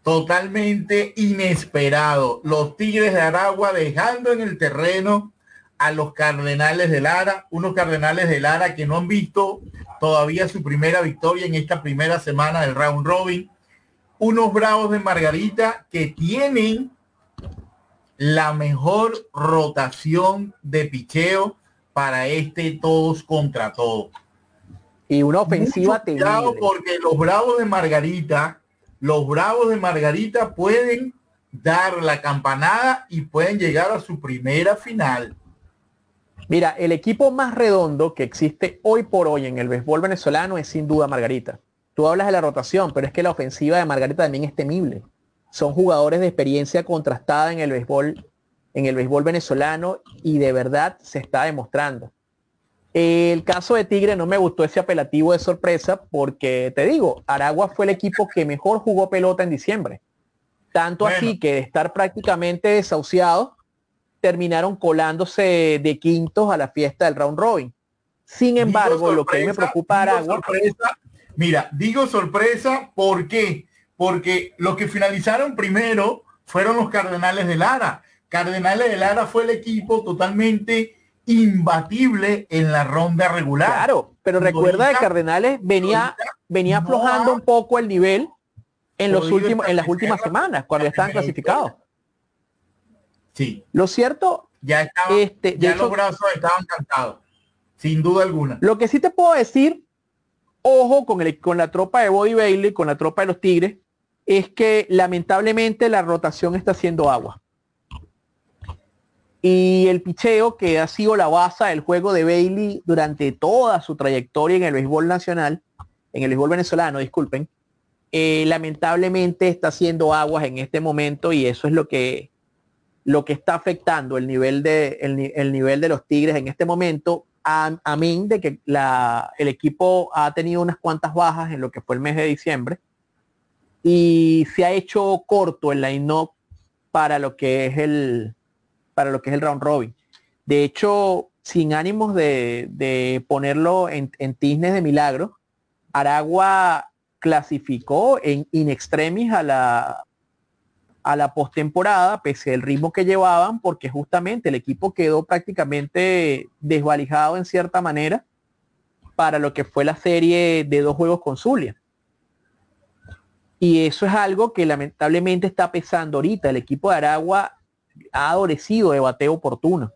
totalmente inesperado. Los Tigres de Aragua dejando en el terreno a los Cardenales de Lara, unos Cardenales de Lara que no han visto todavía su primera victoria en esta primera semana del round robin, unos Bravos de Margarita que tienen la mejor rotación de picheo para este todos contra todos. Y una ofensiva porque los Bravos de Margarita, los Bravos de Margarita pueden dar la campanada y pueden llegar a su primera final. Mira, el equipo más redondo que existe hoy por hoy en el béisbol venezolano es sin duda Margarita. Tú hablas de la rotación, pero es que la ofensiva de Margarita también es temible. Son jugadores de experiencia contrastada en el béisbol, en el béisbol venezolano y de verdad se está demostrando. El caso de Tigre no me gustó ese apelativo de sorpresa porque te digo, Aragua fue el equipo que mejor jugó pelota en diciembre. Tanto así que de estar prácticamente desahuciado, terminaron colándose de quintos a la fiesta del round robin. Sin embargo, lo que me preocupa Aragua... mira, digo sorpresa, ¿por qué? Porque los que finalizaron primero fueron los Cardenales de Lara. Cardenales de Lara fue el equipo totalmente imbatible en la ronda regular. Claro, pero recuerda que Cardenales venía, venía aflojando un poco el nivel en los últimos, en las últimas semanas, cuando estaban clasificados. Sí. Lo cierto, ya, estaba, este, ya los brazos estaban cantados, sin duda alguna. Lo que sí te puedo decir, ojo con, el, con la tropa de Body Bailey, con la tropa de los Tigres, es que lamentablemente la rotación está haciendo agua. Y el picheo, que ha sido la base del juego de Bailey durante toda su trayectoria en el béisbol nacional, en el béisbol venezolano, disculpen, eh, lamentablemente está haciendo aguas en este momento y eso es lo que lo que está afectando el nivel de, el, nivel de los Tigres en este momento, a, mí de que la, el equipo ha tenido unas cuantas bajas en lo que fue el mes de diciembre y se ha hecho corto el line-up para lo que es el para lo que es el round robin. De hecho, sin ánimos de, ponerlo en, en tisnes de milagro, Aragua clasificó en in extremis a la, a la postemporada, pese al ritmo que llevaban, porque justamente el equipo quedó prácticamente desvalijado en cierta manera para lo que fue la serie de dos juegos con Zulia. Y eso es algo que lamentablemente está pesando ahorita. El equipo de Aragua ha adorecido de bateo oportuno.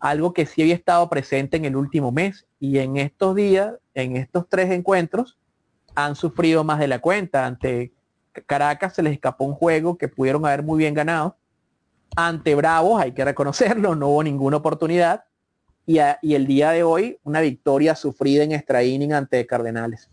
Algo que sí había estado presente en el último mes. Y en estos días, en estos tres encuentros, han sufrido más de la cuenta ante Caracas se les escapó un juego que pudieron haber muy bien ganado. Ante Bravos, hay que reconocerlo, no hubo ninguna oportunidad. Y, el día de hoy, una victoria sufrida en extra inning ante Cardenales.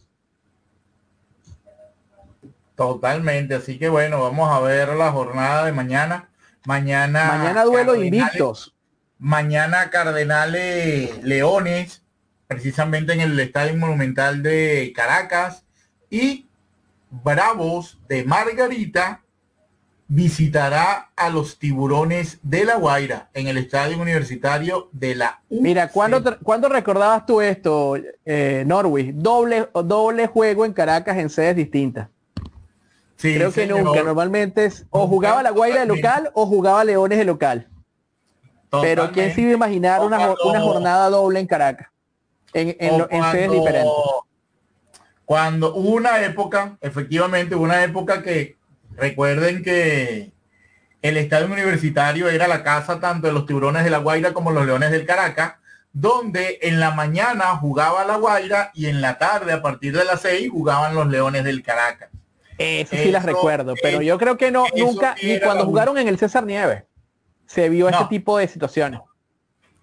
Totalmente, así que bueno, vamos a ver la jornada de mañana. Mañana. Mañana duelo invictos. Mañana Cardenales Leones, precisamente en el Estadio Monumental de Caracas. Y Bravos de Margarita visitará a los tiburones de La Guaira en el Estadio Universitario de la U. Mira, ¿cuándo, recordabas tú esto, eh, Norwich? Doble, doble juego en Caracas en sedes distintas. Creo que nunca. Normalmente es o jugaba la Guaira de local o jugaba Leones de local. Pero ¿quién se iba a imaginar una, jornada doble en Caracas? En, en, diferentes. Cuando hubo una época, efectivamente, una época que recuerden que el estadio universitario era la casa tanto de los tiburones de la Guaira como los leones del Caracas, donde en la mañana jugaba la Guaira y en la tarde, a partir de las seis, jugaban los leones del Caracas. Eso sí las recuerdo, pero yo creo que no, nunca, ni cuando jugaron en el César Nieves, se vio ese tipo de situaciones.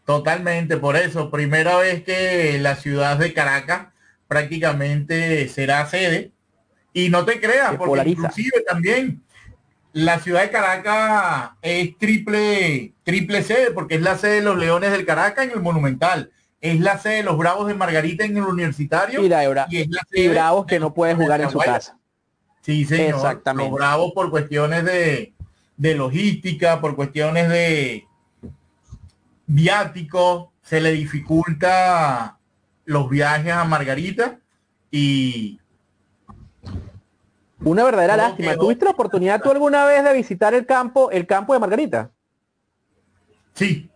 Totalmente, por eso, primera vez que la ciudad de Caracas prácticamente será sede. Y no te creas, porque inclusive también la ciudad de Caracas es triple, triple sede, porque es la sede de los Leones del Caracas en el Monumental. Es la sede de los Bravos de Margarita en el Universitario. Y, la y, es la sede Bravos que no puede jugar en su casa. Sí, señor. Exactamente. Los bravos por cuestiones de, logística, por cuestiones de viático, se le dificulta los viajes a Margarita y una verdadera lástima. ¿Tuviste la oportunidad tú alguna vez de visitar el campo, el campo de Margarita? Sí,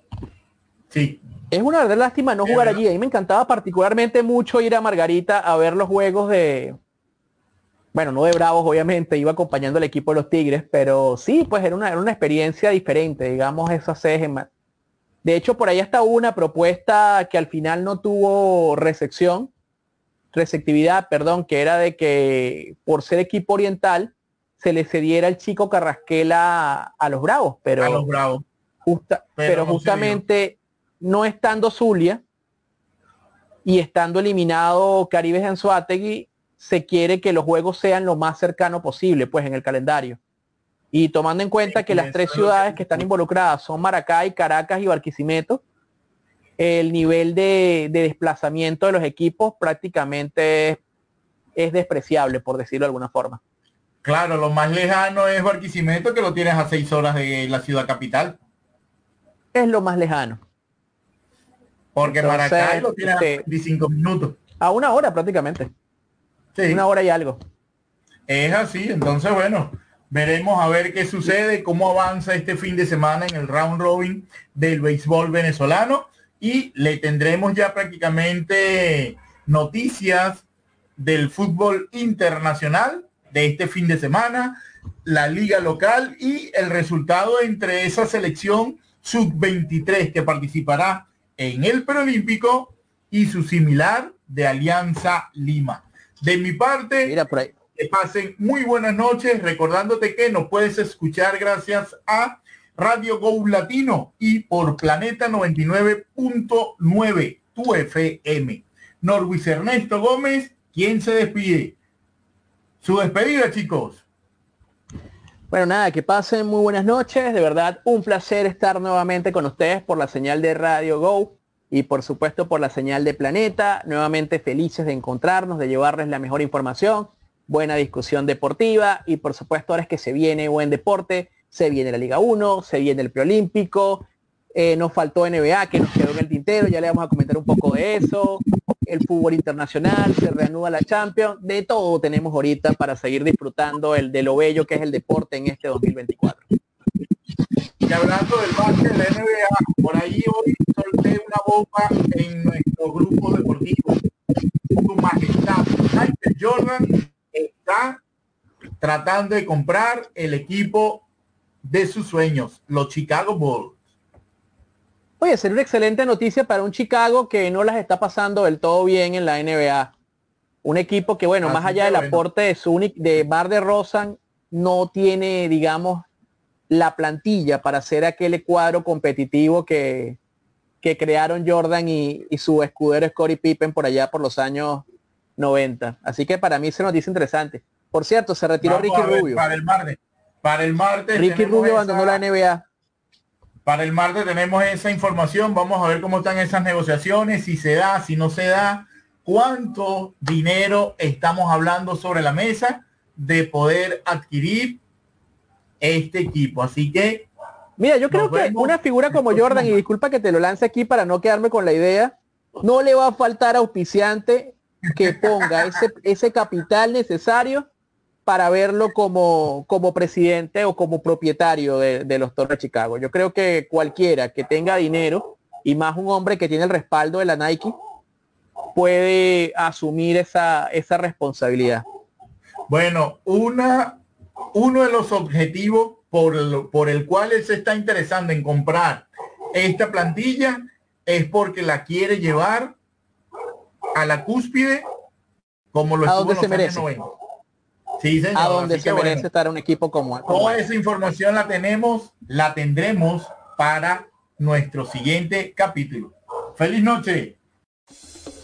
sí. Es una verdadera lástima no jugar allí. A mí me encantaba particularmente mucho ir a Margarita a ver los juegos de, bueno, no de Bravos, obviamente, iba acompañando al equipo de los Tigres, pero sí, pues era una, una experiencia diferente, digamos, esa sedes De hecho, por ahí está una propuesta que al final no tuvo recepción, receptividad, perdón, que era de que por ser equipo oriental se le cediera el chico Carrasquela a, los Bravos, pero, a los Bravos. pero, justamente no estando Zulia y estando eliminado Caribes en Suátegui, se quiere que los juegos sean lo más cercano posible, pues en el calendario. Y tomando en cuenta que las tres ciudades que están involucradas son Maracay, Caracas y Barquisimeto, el nivel de, desplazamiento de los equipos prácticamente es, despreciable, por decirlo de alguna forma. Claro, lo más lejano es Barquisimeto, que lo tienes a seis horas de la ciudad capital. Es lo más lejano. Porque Maracay lo tienes a 25 este, minutos. A una hora prácticamente. Una hora y algo. Es así, entonces bueno, veremos a ver qué sucede, cómo avanza este fin de semana en el round robin del béisbol venezolano y le tendremos ya prácticamente noticias del fútbol internacional de este fin de semana, la liga local y el resultado entre esa selección sub-23 que participará en el preolímpico y su similar de Alianza Lima. De mi parte, Mira por ahí. que pasen muy buenas noches, recordándote que nos puedes escuchar gracias a Radio Go Latino y por Planeta 99.9, tu FM. Norwis Ernesto Gómez, ¿quién se despide? Su despedida, chicos. Bueno, nada, que pasen muy buenas noches. De verdad, un placer estar nuevamente con ustedes por la señal de Radio Go y por supuesto por la señal de Planeta. Nuevamente felices de encontrarnos, de llevarles la mejor información, buena discusión deportiva y por supuesto ahora es que se viene buen deporte, se viene la Liga 1, se viene el preolímpico, eh, nos faltó NBA que nos quedó en el tintero, ya le vamos a comentar un poco de eso, el fútbol internacional, se reanuda la Champions, de todo tenemos ahorita para seguir disfrutando el de lo bello que es el deporte en este 2024. Y hablando del básquet de la NBA, por ahí hoy en nuestro grupo deportivo. Su majestad Michael Jordan está tratando de comprar el equipo de sus sueños, los Chicago Bulls. Oye, sería una excelente noticia para un Chicago que no las está pasando del todo bien en la NBA. Un equipo que, bueno, más allá del aporte de Zunic, de Bar de Rosan, no tiene, digamos, la plantilla para hacer aquel cuadro competitivo que, que crearon Jordan y, su escudero Scottie Pippen por allá por los años 90. Así que para mí se nos dice interesante. Por cierto, se retiró Vamos Ricky ver, Rubio. Para el martes. Para el martes. Ricky Rubio esa- abandonó la NBA. Para el martes tenemos esa información. Vamos a ver cómo están esas negociaciones, si se da, si no se da, cuánto dinero estamos hablando sobre la mesa de poder adquirir este equipo. Así que Mira, yo creo que una figura como Jordan, y disculpa que te lo lance aquí para no quedarme con la idea, no le va a faltar auspiciante que ponga ese, ese capital necesario para verlo como, como presidente o como propietario de, de los Toros de Chicago. Yo creo que cualquiera que tenga dinero, y más un hombre que tiene el respaldo de la Nike, puede asumir esa, esa responsabilidad. Bueno, una, uno de los objetivos por el, por el cual él se está interesando en comprar esta plantilla es porque la quiere llevar a la cúspide como lo A estuvo en se los años merece. 90. Sí, señor. A donde Así se bueno, merece estar un equipo como como Toda esa información la tenemos, la tendremos para nuestro siguiente capítulo. Feliz noche.